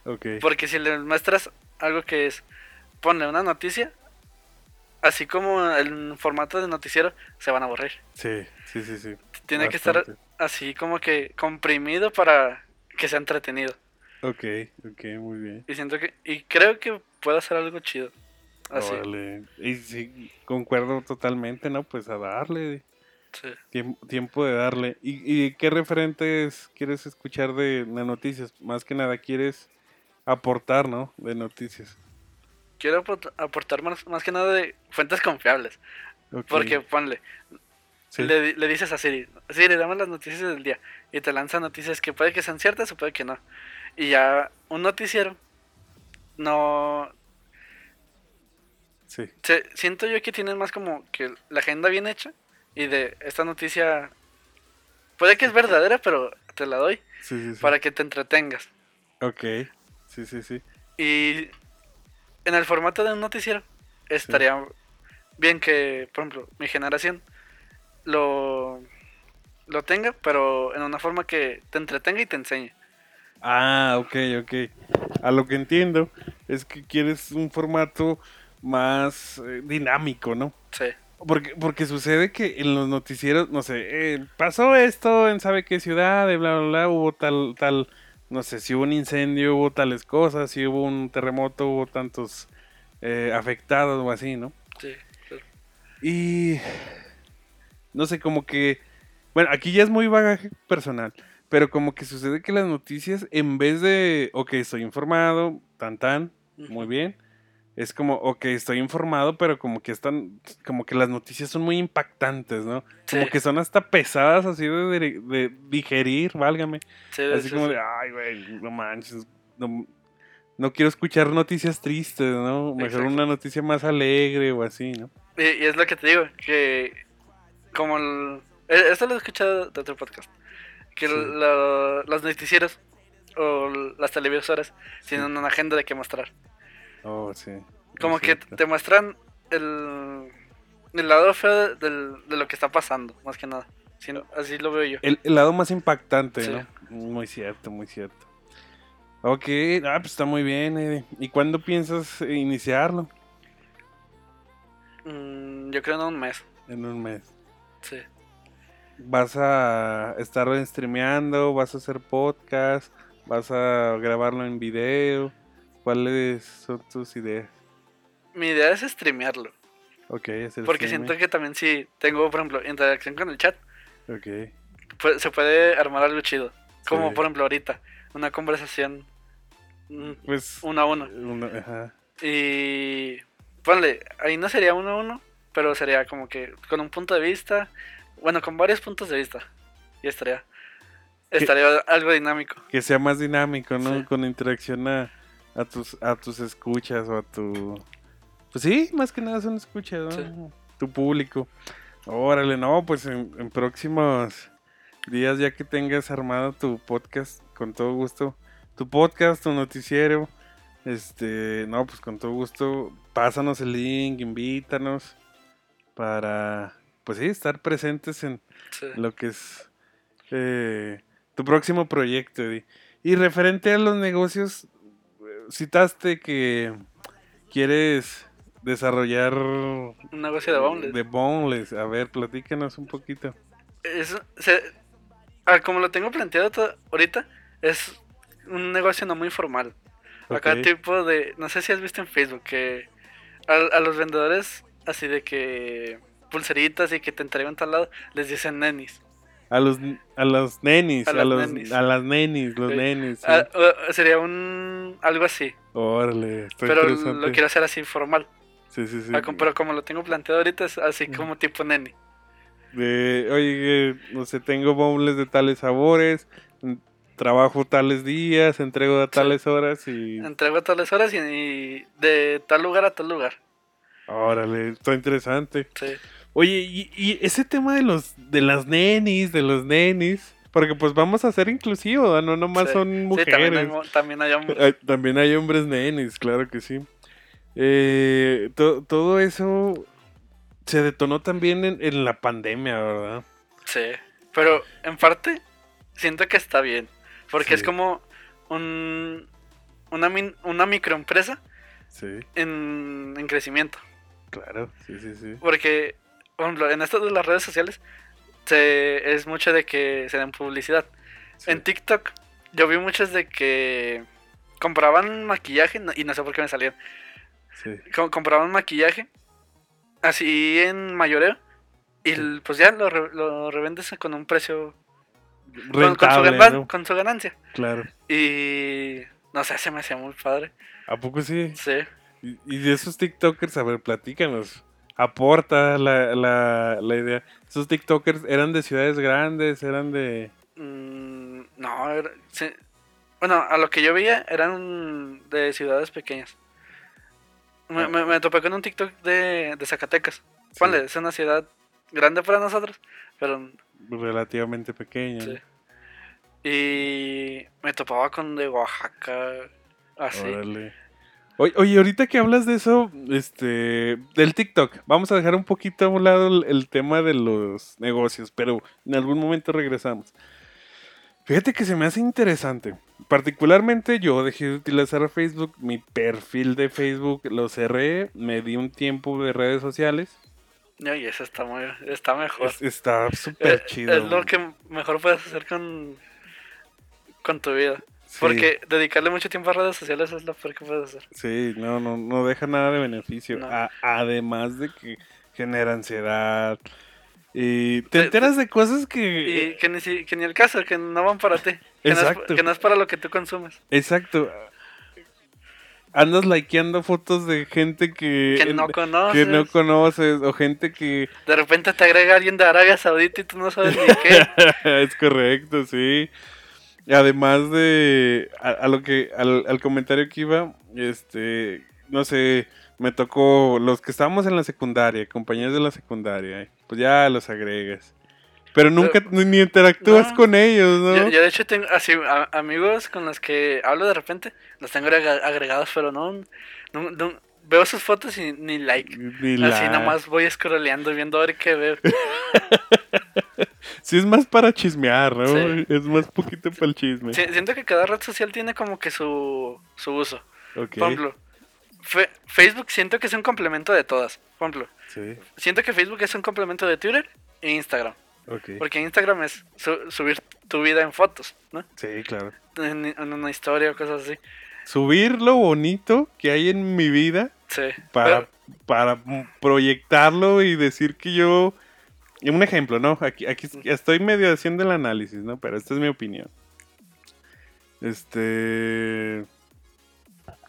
Ok. Porque si le muestras algo que es, ponle una noticia, así como el formato de noticiero, se van a aburrir. Sí, sí, sí, sí. Tiene que estar así como que comprimido para que sea entretenido. Ok, ok, muy bien. Y siento que, y creo que puedo hacer algo chido. Así. Órale. Y sí, concuerdo totalmente, ¿no? Pues a darle. Sí. Tiempo, tiempo de darle. ¿Y, y qué referentes quieres escuchar de, de noticias? Más que nada, quieres aportar, ¿no? De noticias. Quiero aport- aportar más, más que nada de fuentes confiables. Porque ponle, sí. le, le dices a Siri, Siri, dame las noticias del día. Y te lanza noticias que puede que sean ciertas o puede que no. Y ya un noticiero, no... Sí, se- siento yo que tienen más como que la agenda bien hecha. Y de esta noticia, puede que es verdadera, pero te la doy sí, sí. sí. para que te entretengas. Ok, sí, sí, sí. Y en el formato de un noticiero, estaría bien que, por ejemplo, mi generación lo, lo tenga, pero en una forma que te entretenga y te enseñe. Ah, ok, ok. A lo que entiendo es que quieres un formato más eh, dinámico, ¿no? Sí, Porque, porque sucede que en los noticieros, no sé, eh, pasó esto en sabe qué ciudad, y bla, bla, bla, hubo tal, tal, no sé, si hubo un incendio, hubo tales cosas, si hubo un terremoto, hubo tantos eh, afectados o así, ¿no? sí. claro. Y no sé, como que, bueno, aquí ya es muy bagaje personal, pero como que sucede que las noticias, en vez de, ok, estoy informado, tan tan, muy bien, es como, ok, estoy informado, pero como que están, como que las noticias son muy impactantes, ¿no? Como que son hasta pesadas así de, de- de digerir, válgame. Sí, Así sí, como de, ay, güey, no manches, no, no quiero escuchar noticias tristes, ¿no? Mejor Exacto. una noticia más alegre o así, ¿no? Y, y es lo que te digo, que como el... eh, Esto lo he escuchado de otro podcast. Que los noticieros o las televisoras tienen una agenda de qué mostrar. Oh, sí. Como que te muestran el, el lado feo del- de lo que está pasando, más que nada. Sí, así lo veo yo. El, el lado más impactante, Sí. ¿no? Muy cierto, muy cierto. Ok, ah, pues está muy bien, Eddie. ¿Y cuándo piensas iniciarlo? Mm, yo creo en un mes. En un mes. Sí. ¿Vas a estar streameando? ¿Vas a hacer podcast? ¿Vas a grabarlo en video? ¿Cuáles son tus ideas? Mi idea es streamearlo. Ok, hacer Porque streaming. siento que también si tengo, por ejemplo, interacción con el chat, Ok. pues, se puede armar algo chido. Como Sí. por ejemplo ahorita, una conversación mm, Pues. uno a uno. uno- ajá. Y ponle, ahí no sería uno a uno, pero sería como que con un punto de vista, bueno, con varios puntos de vista. Y estaría, estaría algo dinámico. Que sea más dinámico, ¿no? Sí. Con interacción a, a tus a tus escuchas o a tu. Pues sí, más que nada son escuchas, ¿no? Sí. Tu público. Órale, no, pues en, en próximos días, ya que tengas armado tu podcast, con todo gusto. Tu podcast, tu noticiero. Este, no, pues con todo gusto, pásanos el link, invítanos para, pues sí, estar presentes en, Sí. lo que es eh, tu próximo proyecto. Eddie. Y referente a los negocios, citaste que quieres desarrollar Un negocio de boneless. de boneless. A ver, platícanos un poquito. Es- se- ah, como lo tengo planteado to- ahorita, es un negocio no muy formal. Acá tipo de, no sé si has visto en Facebook que a, a los vendedores así de que pulseritas y que te entregan tal lado, les dicen nenis. A los, a los nenis, A los, nenis. a las nenis, los Sí. nenis. sí. Ah, sería un algo así, Órale, está pero lo quiero hacer así formal. Sí, sí, sí. Ah, pero como lo tengo planteado ahorita es así como tipo neni. De, oye, no sé, tengo boneless de tales sabores, trabajo tales días, entrego a tales horas y... Entrego a tales horas y, y de tal lugar a tal lugar. Órale, está interesante. Sí. Oye, y, y ese tema de los de las nenis, de los nenis, porque pues vamos a ser inclusivos, no nomás Sí. son Sí, mujeres. también hay, también hay hombres. También hay hombres nenis, claro que sí. Eh, to- todo eso se detonó también en, en la pandemia, ¿verdad? Sí, pero en parte siento que está bien, porque es Sí. como un, una, min- una microempresa Sí, en, en crecimiento, claro, sí, sí, sí. porque, por ejemplo, en esto de las redes sociales se, es mucho de que se den publicidad. sí. En TikTok yo vi muchos de que compraban maquillaje y no sé por qué me salían, sí. compraban maquillaje así en mayoreo y pues ya lo, re- lo revendes con un precio con- con, su Rentable, con su ganancia. Claro. Y no sé, se me hacía muy padre. ¿A poco sí? Sí. Y, y de esos TikTokers, a ver, platícanos. Aporta la, la, la idea. Esos TikTokers eran de ciudades grandes, eran de... Mm, no, era- bueno, a lo que yo veía eran de ciudades pequeñas. Me, Ah. me- me topé con un TikTok de, de Zacatecas. Sí. Ponle, es una ciudad grande para nosotros, pero relativamente pequeña. sí. Y me topaba con de Oaxaca, así. Órale. Oye, oye, ahorita que hablas de eso, este, del TikTok, vamos a dejar un poquito a un lado el, el tema de los negocios, pero en algún momento regresamos. Fíjate que se me hace interesante. Particularmente yo dejé de utilizar Facebook, mi perfil de Facebook lo cerré, me di un tiempo de redes sociales. Y eso está muy, está mejor. Es- está súper Eh, chido. Es lo que mejor puedes hacer con, con tu vida. Sí, Porque dedicarle mucho tiempo a redes sociales es lo peor que puedes hacer. Sí, no, no, no deja nada de beneficio. No. A- además de que genera ansiedad. Y te Te- enteras de cosas que... Y que ni, que ni el caso, que no van para ti. Que no, es, Exacto. que no es para lo que tú consumes. Exacto. Andas likeando fotos de gente que... Que no que conoces. no conoces o gente que... De repente te agrega alguien de Arabia Saudita y tú no sabes ni qué. es correcto, sí. Además de a, a lo que al, al comentario que iba, este, no sé, me tocó los que estábamos en la secundaria, compañeros de la secundaria, pues ya los agregas. Pero nunca ni ni interactúas no. con ellos, ¿no? yo, yo de hecho tengo así a- amigos con los que hablo de repente, los tengo agrega- agregados, pero no, no- no- veo sus fotos y ni like. Ni Así la- nomás voy scrolleando y viendo a ver qué veo. Sí, es más para chismear, ¿no? Sí. Es más poquito para el chisme. Si- siento que cada red social tiene como que su, su uso. Por ejemplo, Fe- Facebook siento que es un complemento de todas. Por ejemplo, sí, siento que Facebook es un complemento de Twitter e Instagram. Porque Instagram es su- subir tu vida en fotos, ¿no? Sí, claro. En, en una historia o cosas así. subir lo bonito que hay en mi vida Sí. para, Pero- para proyectarlo y decir que yo... Un ejemplo, ¿no? Aquí, aquí estoy medio haciendo el análisis, ¿no? Pero esta es mi opinión. Este...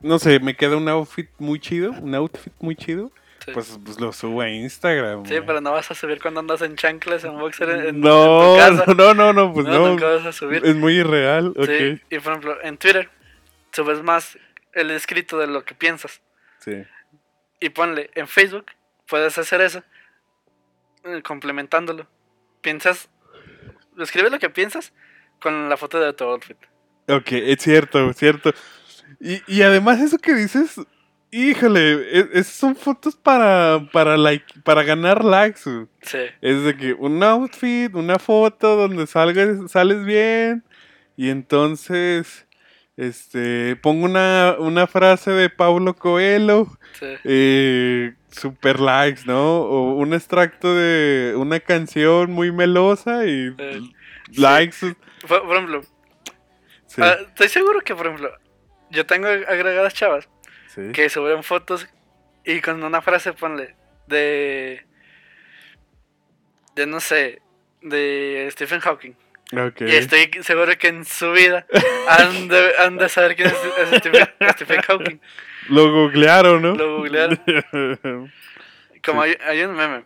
No sé, me queda un outfit muy chido, un outfit muy chido. sí. Pues, pues lo subo a Instagram. Sí, pero no vas a subir cuando andas en chanclas, en boxer, en, en no, tu casa. no, no, no, pues no, no. nunca vas a subir. Es muy irreal. Sí, y por ejemplo, en Twitter subes más el escrito de lo que piensas. Sí. Y ponle, en Facebook puedes hacer eso, complementándolo. Piensas, escribe lo que piensas con la foto de tu outfit. Ok, es cierto, es cierto. Y, y además eso que dices, híjole, es- esas son fotos para, para, like, para ganar likes. Sí, Es de que un outfit, una foto donde salgas, sales bien. Y entonces, este, pongo una, una frase de Paulo Coelho. sí, eh, super likes, ¿no? O un extracto de una canción muy melosa y Eh, likes. Por, por ejemplo, Sí, ah, estoy seguro que, por ejemplo, yo tengo agregadas chavas que suben fotos y con una frase ponle de de no sé de Stephen Hawking Y estoy seguro que en su vida han de, han de saber quién es, es Stephen, Stephen Hawking Lo googlearon, ¿no? lo googlearon como hay, hay un meme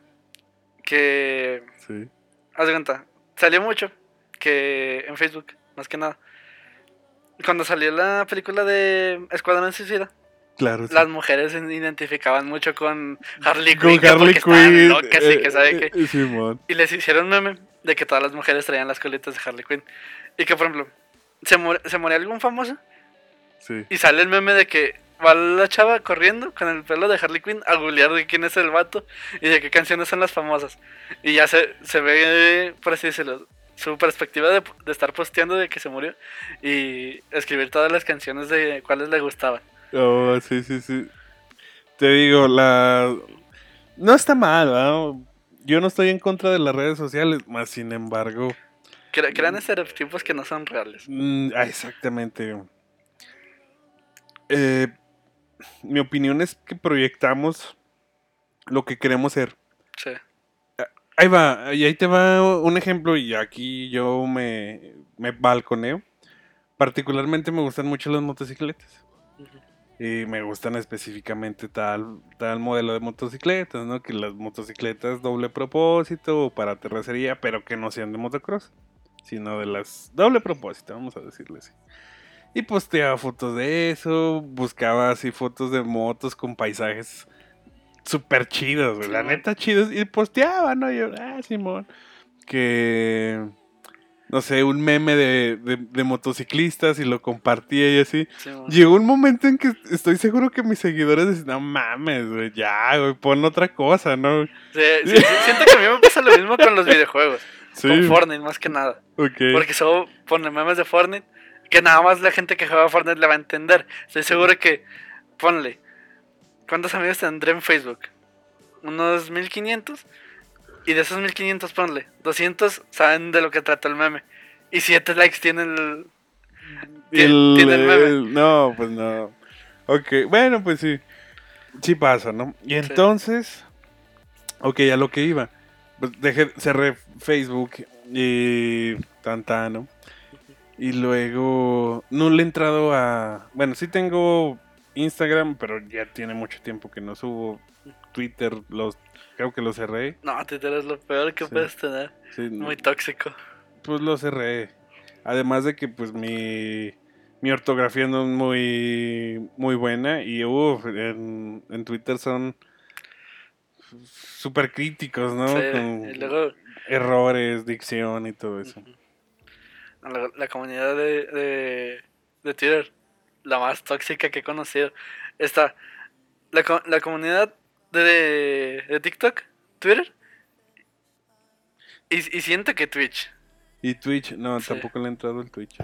que sí. haz de cuenta salió mucho que en Facebook más que nada cuando salió la película de Escuadrón Suicida Claro. sí. las mujeres se identificaban mucho con Harley Con Quinn, que Harley Quinn. eh, eh. Y les hicieron meme de que todas las mujeres traían las colitas de Harley Quinn. Y que, por ejemplo, se, muere- se moría algún famoso Sí. y sale el meme de que va la chava corriendo con el pelo de Harley Quinn a googlear de quién es el vato y de qué canciones son las famosas. Y ya se, se ve, por así decirlo, su perspectiva de, de estar posteando de que se murió y escribir todas las canciones de cuáles le gustaban. Oh, sí, sí, sí. Te digo, la... No está mal, ¿verdad? Yo no estoy en contra de las redes sociales, más sin embargo... Cre- Crean estereotipos que no son reales. Mm, ah, exactamente. Eh, mi opinión es que proyectamos lo que queremos ser. Sí. Ahí va, y ahí te va un ejemplo y aquí yo me, me balconeo. Particularmente me gustan mucho las motocicletas. Ujú. Y me gustan específicamente tal, tal modelo de motocicletas, ¿no? Que las motocicletas doble propósito o para terracería, pero que no sean de motocross, sino de las doble propósito, vamos a decirle así. Y posteaba fotos de eso, buscaba así fotos de motos con paisajes súper chidos, güey, la neta chidos. Y posteaba, ¿no? Yo, ah, Simón. Que, no sé, un meme de, de- de motociclistas y lo compartía y así. Sí. Llegó un momento en que estoy seguro que mis seguidores decían, no mames, güey, ya, güey, pon otra cosa, ¿no? Sí, sí, siento que a mí me pasa lo mismo con los videojuegos. Con Fortnite más que nada. ok. Porque solo pone memes de Fortnite que nada más la gente que juega Fortnite le va a entender. Estoy seguro que, ponle, ¿cuántos amigos tendré en Facebook? Unos 1500. Y de esos 1500, ponle, 200 saben de lo que trata el meme. Y 7 likes tiene el... El- tiene el meme. el- no, pues no. Ok, bueno, pues sí. Sí pasa, ¿no? Y entonces, ok, a lo que iba. Pues dejé, cerré Facebook y tanta, ¿no? Y luego no le he entrado a... Bueno, sí tengo Instagram, pero ya tiene mucho tiempo que no subo. Twitter, los creo que lo cerré. No, Twitter es lo peor que Sí. puedes tener. Sí, Muy tóxico. pues lo cerré. Además de que pues mi, mi ortografía no es muy, muy buena y uf, en, en Twitter son súper críticos, ¿no? Sí, Con luego errores, dicción y todo eso. la, la comunidad de, de, de Twitter, la más tóxica que he conocido. Está la, la comunidad de, de TikTok, Twitter. Y, y siento que Twitch. Y Twitch, no, Sí. tampoco le he entrado el Twitch.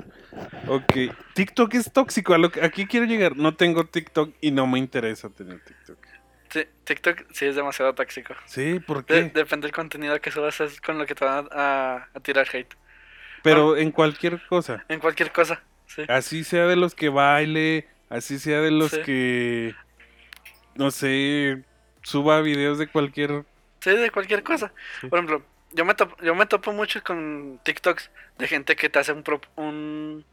Ok, TikTok es tóxico, a lo que, aquí quiero llegar. No tengo TikTok y no me interesa tener TikTok. Sí, TikTok sí es demasiado tóxico. Sí, ¿por De- qué? depende del contenido que subas, es con lo que te van a, a tirar hate. Pero en cualquier cosa. En cualquier cosa. Sí. Así sea de los que baile, Así sea de los Sí. que, no sé, suba videos de cualquier... Sí, de cualquier cosa. Sí. Por ejemplo, yo me, topo, yo me topo mucho con TikToks de gente que te hace un, pro- un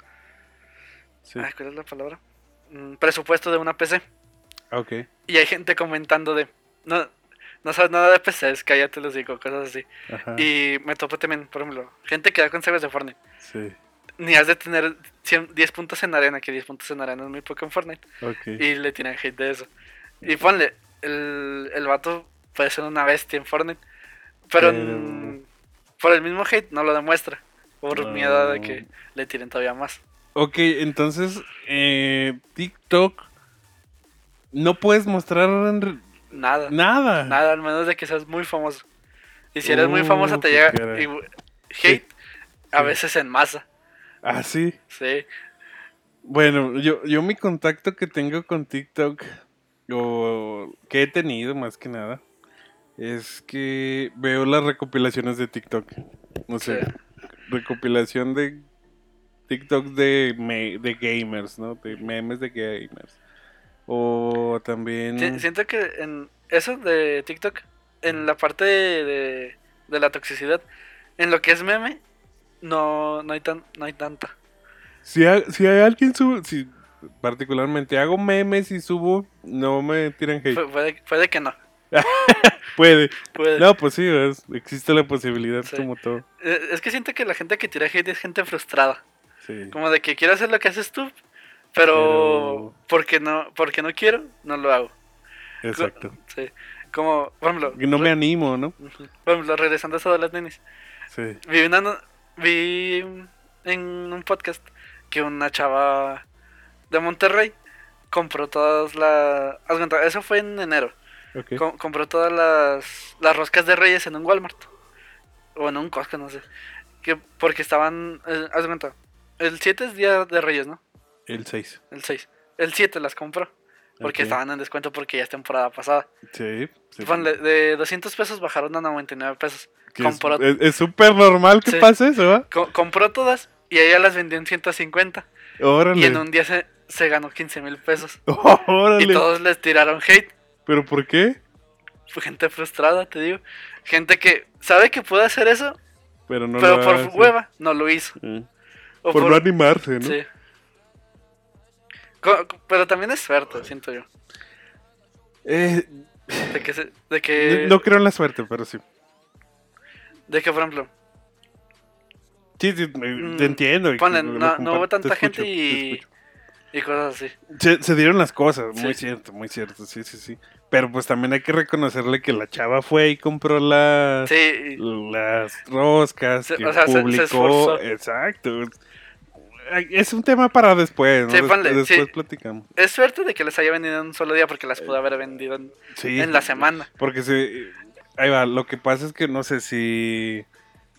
Sí. ay, ¿cuál es la palabra? Un presupuesto de una PC. Ok. Y hay gente comentando de, no, no sabes nada de PCs, cállate los digo, cosas así. Ajá. Y me topo también, por ejemplo, gente que da consejos de Fortnite. Sí. Ni has de tener 100 10 puntos en arena, que 10 puntos en arena es muy poco en Fortnite. Ok. Y le tiran hate de eso. Y ponle, el, el vato puede ser una bestia en Fortnite. Pero, Pero- en- por el mismo hate no lo demuestra. Por No. miedo de que le tiren todavía más. Ok, entonces, eh, TikTok, no puedes mostrar Nada. nada. Nada, al menos de que seas muy famoso. Y si eres muy Uh, famoso te qué llega y- hate a veces en masa. Ah, sí. Sí. Bueno, yo, yo mi contacto que tengo con TikTok, o que he tenido más que nada, es que veo las recopilaciones de TikTok. No sé, Sí. recopilación de TikTok de, me- de gamers, ¿no? De memes de gamers. O también... Si- Siento que en eso de TikTok, en la parte de, de, de la toxicidad, en lo que es meme, no, no, hay, tan, no hay tanta. Si, ha- si hay alguien sube, si particularmente hago memes y subo, no me tiran hate. Pu- puede, puede que no. Puede. Puede. No, pues sí, es- existe la posibilidad Sí. como todo. Eh, Es que siento que la gente que tira hate es gente frustrada. Sí. Como de que quiero hacer lo que haces tú, pero, porque no porque no quiero, no lo hago. Exacto. Sí. Como, por ejemplo, no me animo, ¿no? Por ejemplo, regresando a eso de las nenis. Sí. Vi, una vi en un podcast que una chava de Monterrey compró todas las... Eso fue en enero. Com- compró todas las, las roscas de Reyes en un Walmart. O en un Costco, no sé. Que porque estaban... eh, haz cuenta. El 7 es día de Reyes, ¿no? El 6. El 6. El 7 las compró. Porque estaban en descuento porque ya es temporada pasada. Sí. sí. Ponle, de 200 pesos bajaron a 99 pesos. Compró- es súper normal que Sí. pase eso, compró todas y ella las vendió en 150. Órale. Y en un día se, se ganó 15 mil pesos. Órale. Y todos les tiraron hate. ¿Pero por qué? Gente frustrada, te digo. Gente que sabe que puede hacer eso, Pero no pero por hace. hueva no lo hizo. Eh. O Por, no animarse, ¿no? Sí. Pero también es suerte, siento yo. Eh, De que, se- de que, no creo en la suerte, pero sí. de que por ejemplo, Sí, sí, me- Mm, te entiendo. lo no, no hubo tanta gente te y. y cosas así. Se, se dieron las cosas, muy cierto, muy cierto, sí, sí, sí. Pero pues también hay que reconocerle que la chava fue y compró las, Sí, las roscas, Se- que o sea, se- se publicó. esforzó. Exacto. Es un tema para después, ¿no? Sí, ponle, después platicamos. es suerte de que les haya vendido en un solo día porque las pudo haber vendido en, Sí. en la semana. Porque se, ahí va, lo que pasa es que no sé si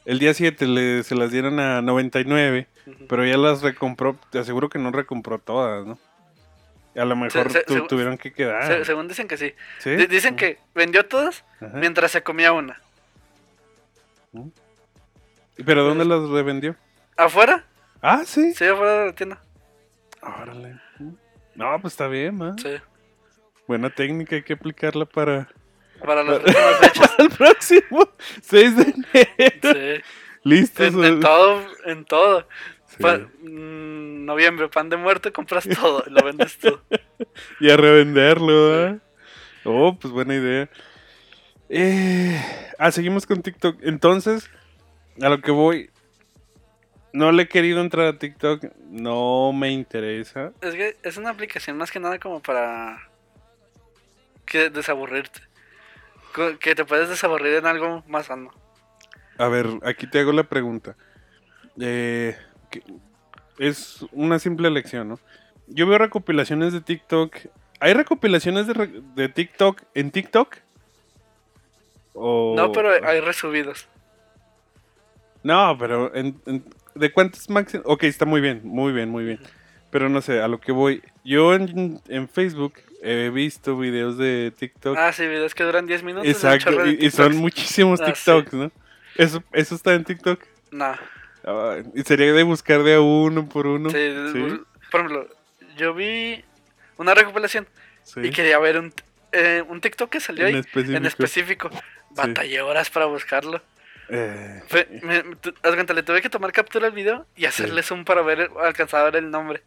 el día 7 le, se las dieron a 99, Ujú. pero ya las recompró, te aseguro que no recompró todas, ¿no? A lo mejor se- tu- se- tuvieron que quedar. Se- según dicen que sí. ¿Sí? Di- Dicen que vendió todas Ajá. mientras se comía una. ¿Pero dónde las revendió? ¿Afuera? Ah, sí. Sí, afuera de la tienda. Órale. No, pues está bien, ¿no? Sí. Buena técnica, hay que aplicarla para Para las próximas fechas. el próximo 6 de enero. Sí. Listos. En, en todo, en todo. Sí. Pa- mm, noviembre, pan de muerte, compras todo, lo vendes todo. Y a revenderlo, ¿eh? Oh, pues buena idea. Eh, ah, seguimos con TikTok. Entonces, a lo que voy. No le he querido entrar a TikTok. No me interesa. Es que es una aplicación más que nada como para que desaburrirte. Que te puedes desaburrir en algo más sano. A ver, aquí te hago la pregunta. Eh, que- es una simple elección, ¿no? Yo veo recopilaciones de TikTok. ¿Hay recopilaciones de, re- de TikTok en TikTok? O- No, pero hay resubidos. No, pero en, en- ¿de cuántos máximo? Ok, está muy bien, muy bien, muy bien. Pero no sé, a lo que voy. Yo en, en Facebook he visto videos de TikTok. Ah, sí, videos que duran 10 minutos. Exacto, y, y son muchísimos Ah, sí. TikToks, ¿no? Eso, eso está en TikTok. No. Ah, y sería de buscar de a uno por uno. Sí, Sí. Por ejemplo, yo vi una recopilación. Sí. Y quería ver un, eh, un TikTok que salió En ahí. específico. En específico. Batallé horas para buscarlo. Eh, Fue, me, tu- le tuve que tomar captura al video y hacerle zoom para ver, alcanzar a ver el nombre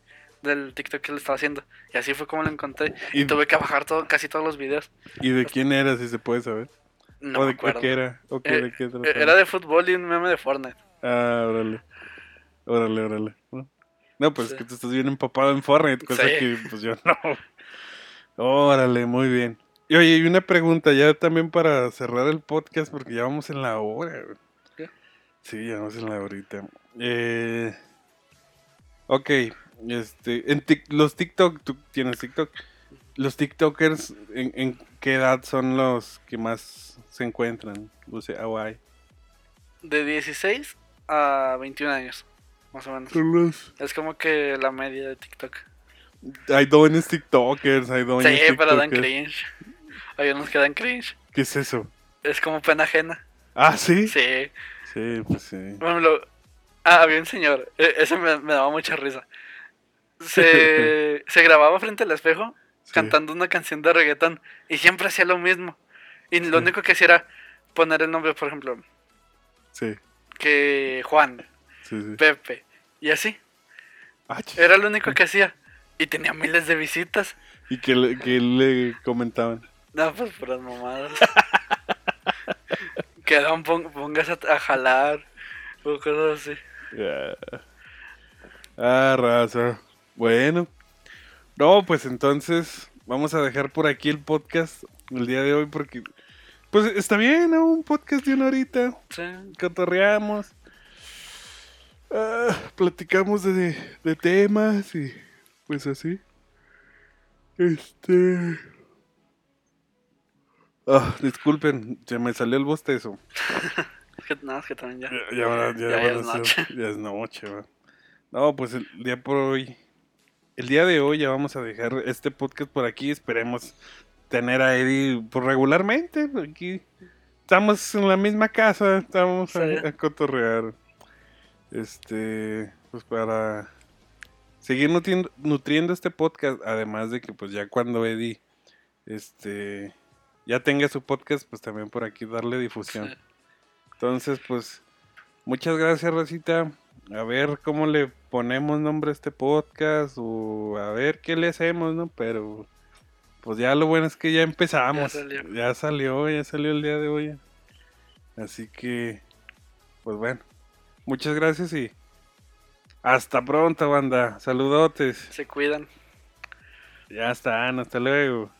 del TikTok que le estaba haciendo. Y así fue como lo encontré. Y, Y- tuve que bajar todo, casi todos los videos. ¿Y de quién era, si se puede saber? No ¿O de qué era? ¿O qué, Eh, de qué? Era de fútbol y un meme de Fortnite. Ah, órale. Órale, órale. No, pues Sí. es que tú estás bien empapado en Fortnite, cosa Sí. que pues yo no. Órale, muy bien. Y oye, y una pregunta ya también para cerrar el podcast, porque ya vamos en la hora. güey. ¿Qué? Sí, ya vamos en la horita. Eh, ok, este, en tic- los TikTok, tú tienes TikTok. Los TikTokers, ¿en, en qué edad son los que más se encuentran? O sea. De 16 a 21 años, más o menos. Los... Es como que la media de TikTok. Hay dones TikTokers, hay dones Sí, pero dan tiktokers. cringe. Hay unos que dan cringe. ¿Qué es eso? Es como pena ajena. Ah, ¿sí? Sí. Sí, pues sí. Ah, había un señor, e- ese me, me daba mucha risa. Se, se grababa frente al espejo Sí. cantando una canción de reggaetón y siempre hacía lo mismo. Y lo único que hacía era poner el nombre, por ejemplo, Sí, que Juan, sí, sí. Pepe, y así. Ah, Era lo único que hacía. Y tenía miles de visitas. ¿Y que le, le comentaban? No, pues puras mamadas. que pongas a, a jalar o cosas así. Ah, raza. Bueno. No, pues entonces vamos a dejar por aquí el podcast el día de hoy porque... Pues está bien, ¿no? Un podcast de una horita. Sí. Cotorreamos. Ah, platicamos de, de temas y pues así. Este... Ah, disculpen, se me salió el bostezo. Es que nada, es que también ya. Ya, ya, ya Ya- es noche. ya es noche, va. No, pues el día por hoy. El día de hoy ya vamos a dejar este podcast por aquí. Esperemos tener a Eddie pues, regularmente. Aquí estamos en la misma casa, estamos a, Sí. a cotorrear. Este, pues para seguir nutriendo, nutriendo este podcast. Además de que, pues ya cuando Eddie, este, ya tenga su podcast, pues también por aquí darle difusión. Sí. Entonces, pues, muchas gracias, Rosita. A ver cómo le ponemos nombre a este podcast o a ver qué le hacemos, ¿no? Pero, pues ya lo bueno es que ya empezamos. Ya salió. Ya salió, ya salió el día de hoy. Así que, pues bueno, muchas gracias y hasta pronto, banda. Saludotes. Se cuidan. Ya están, hasta luego.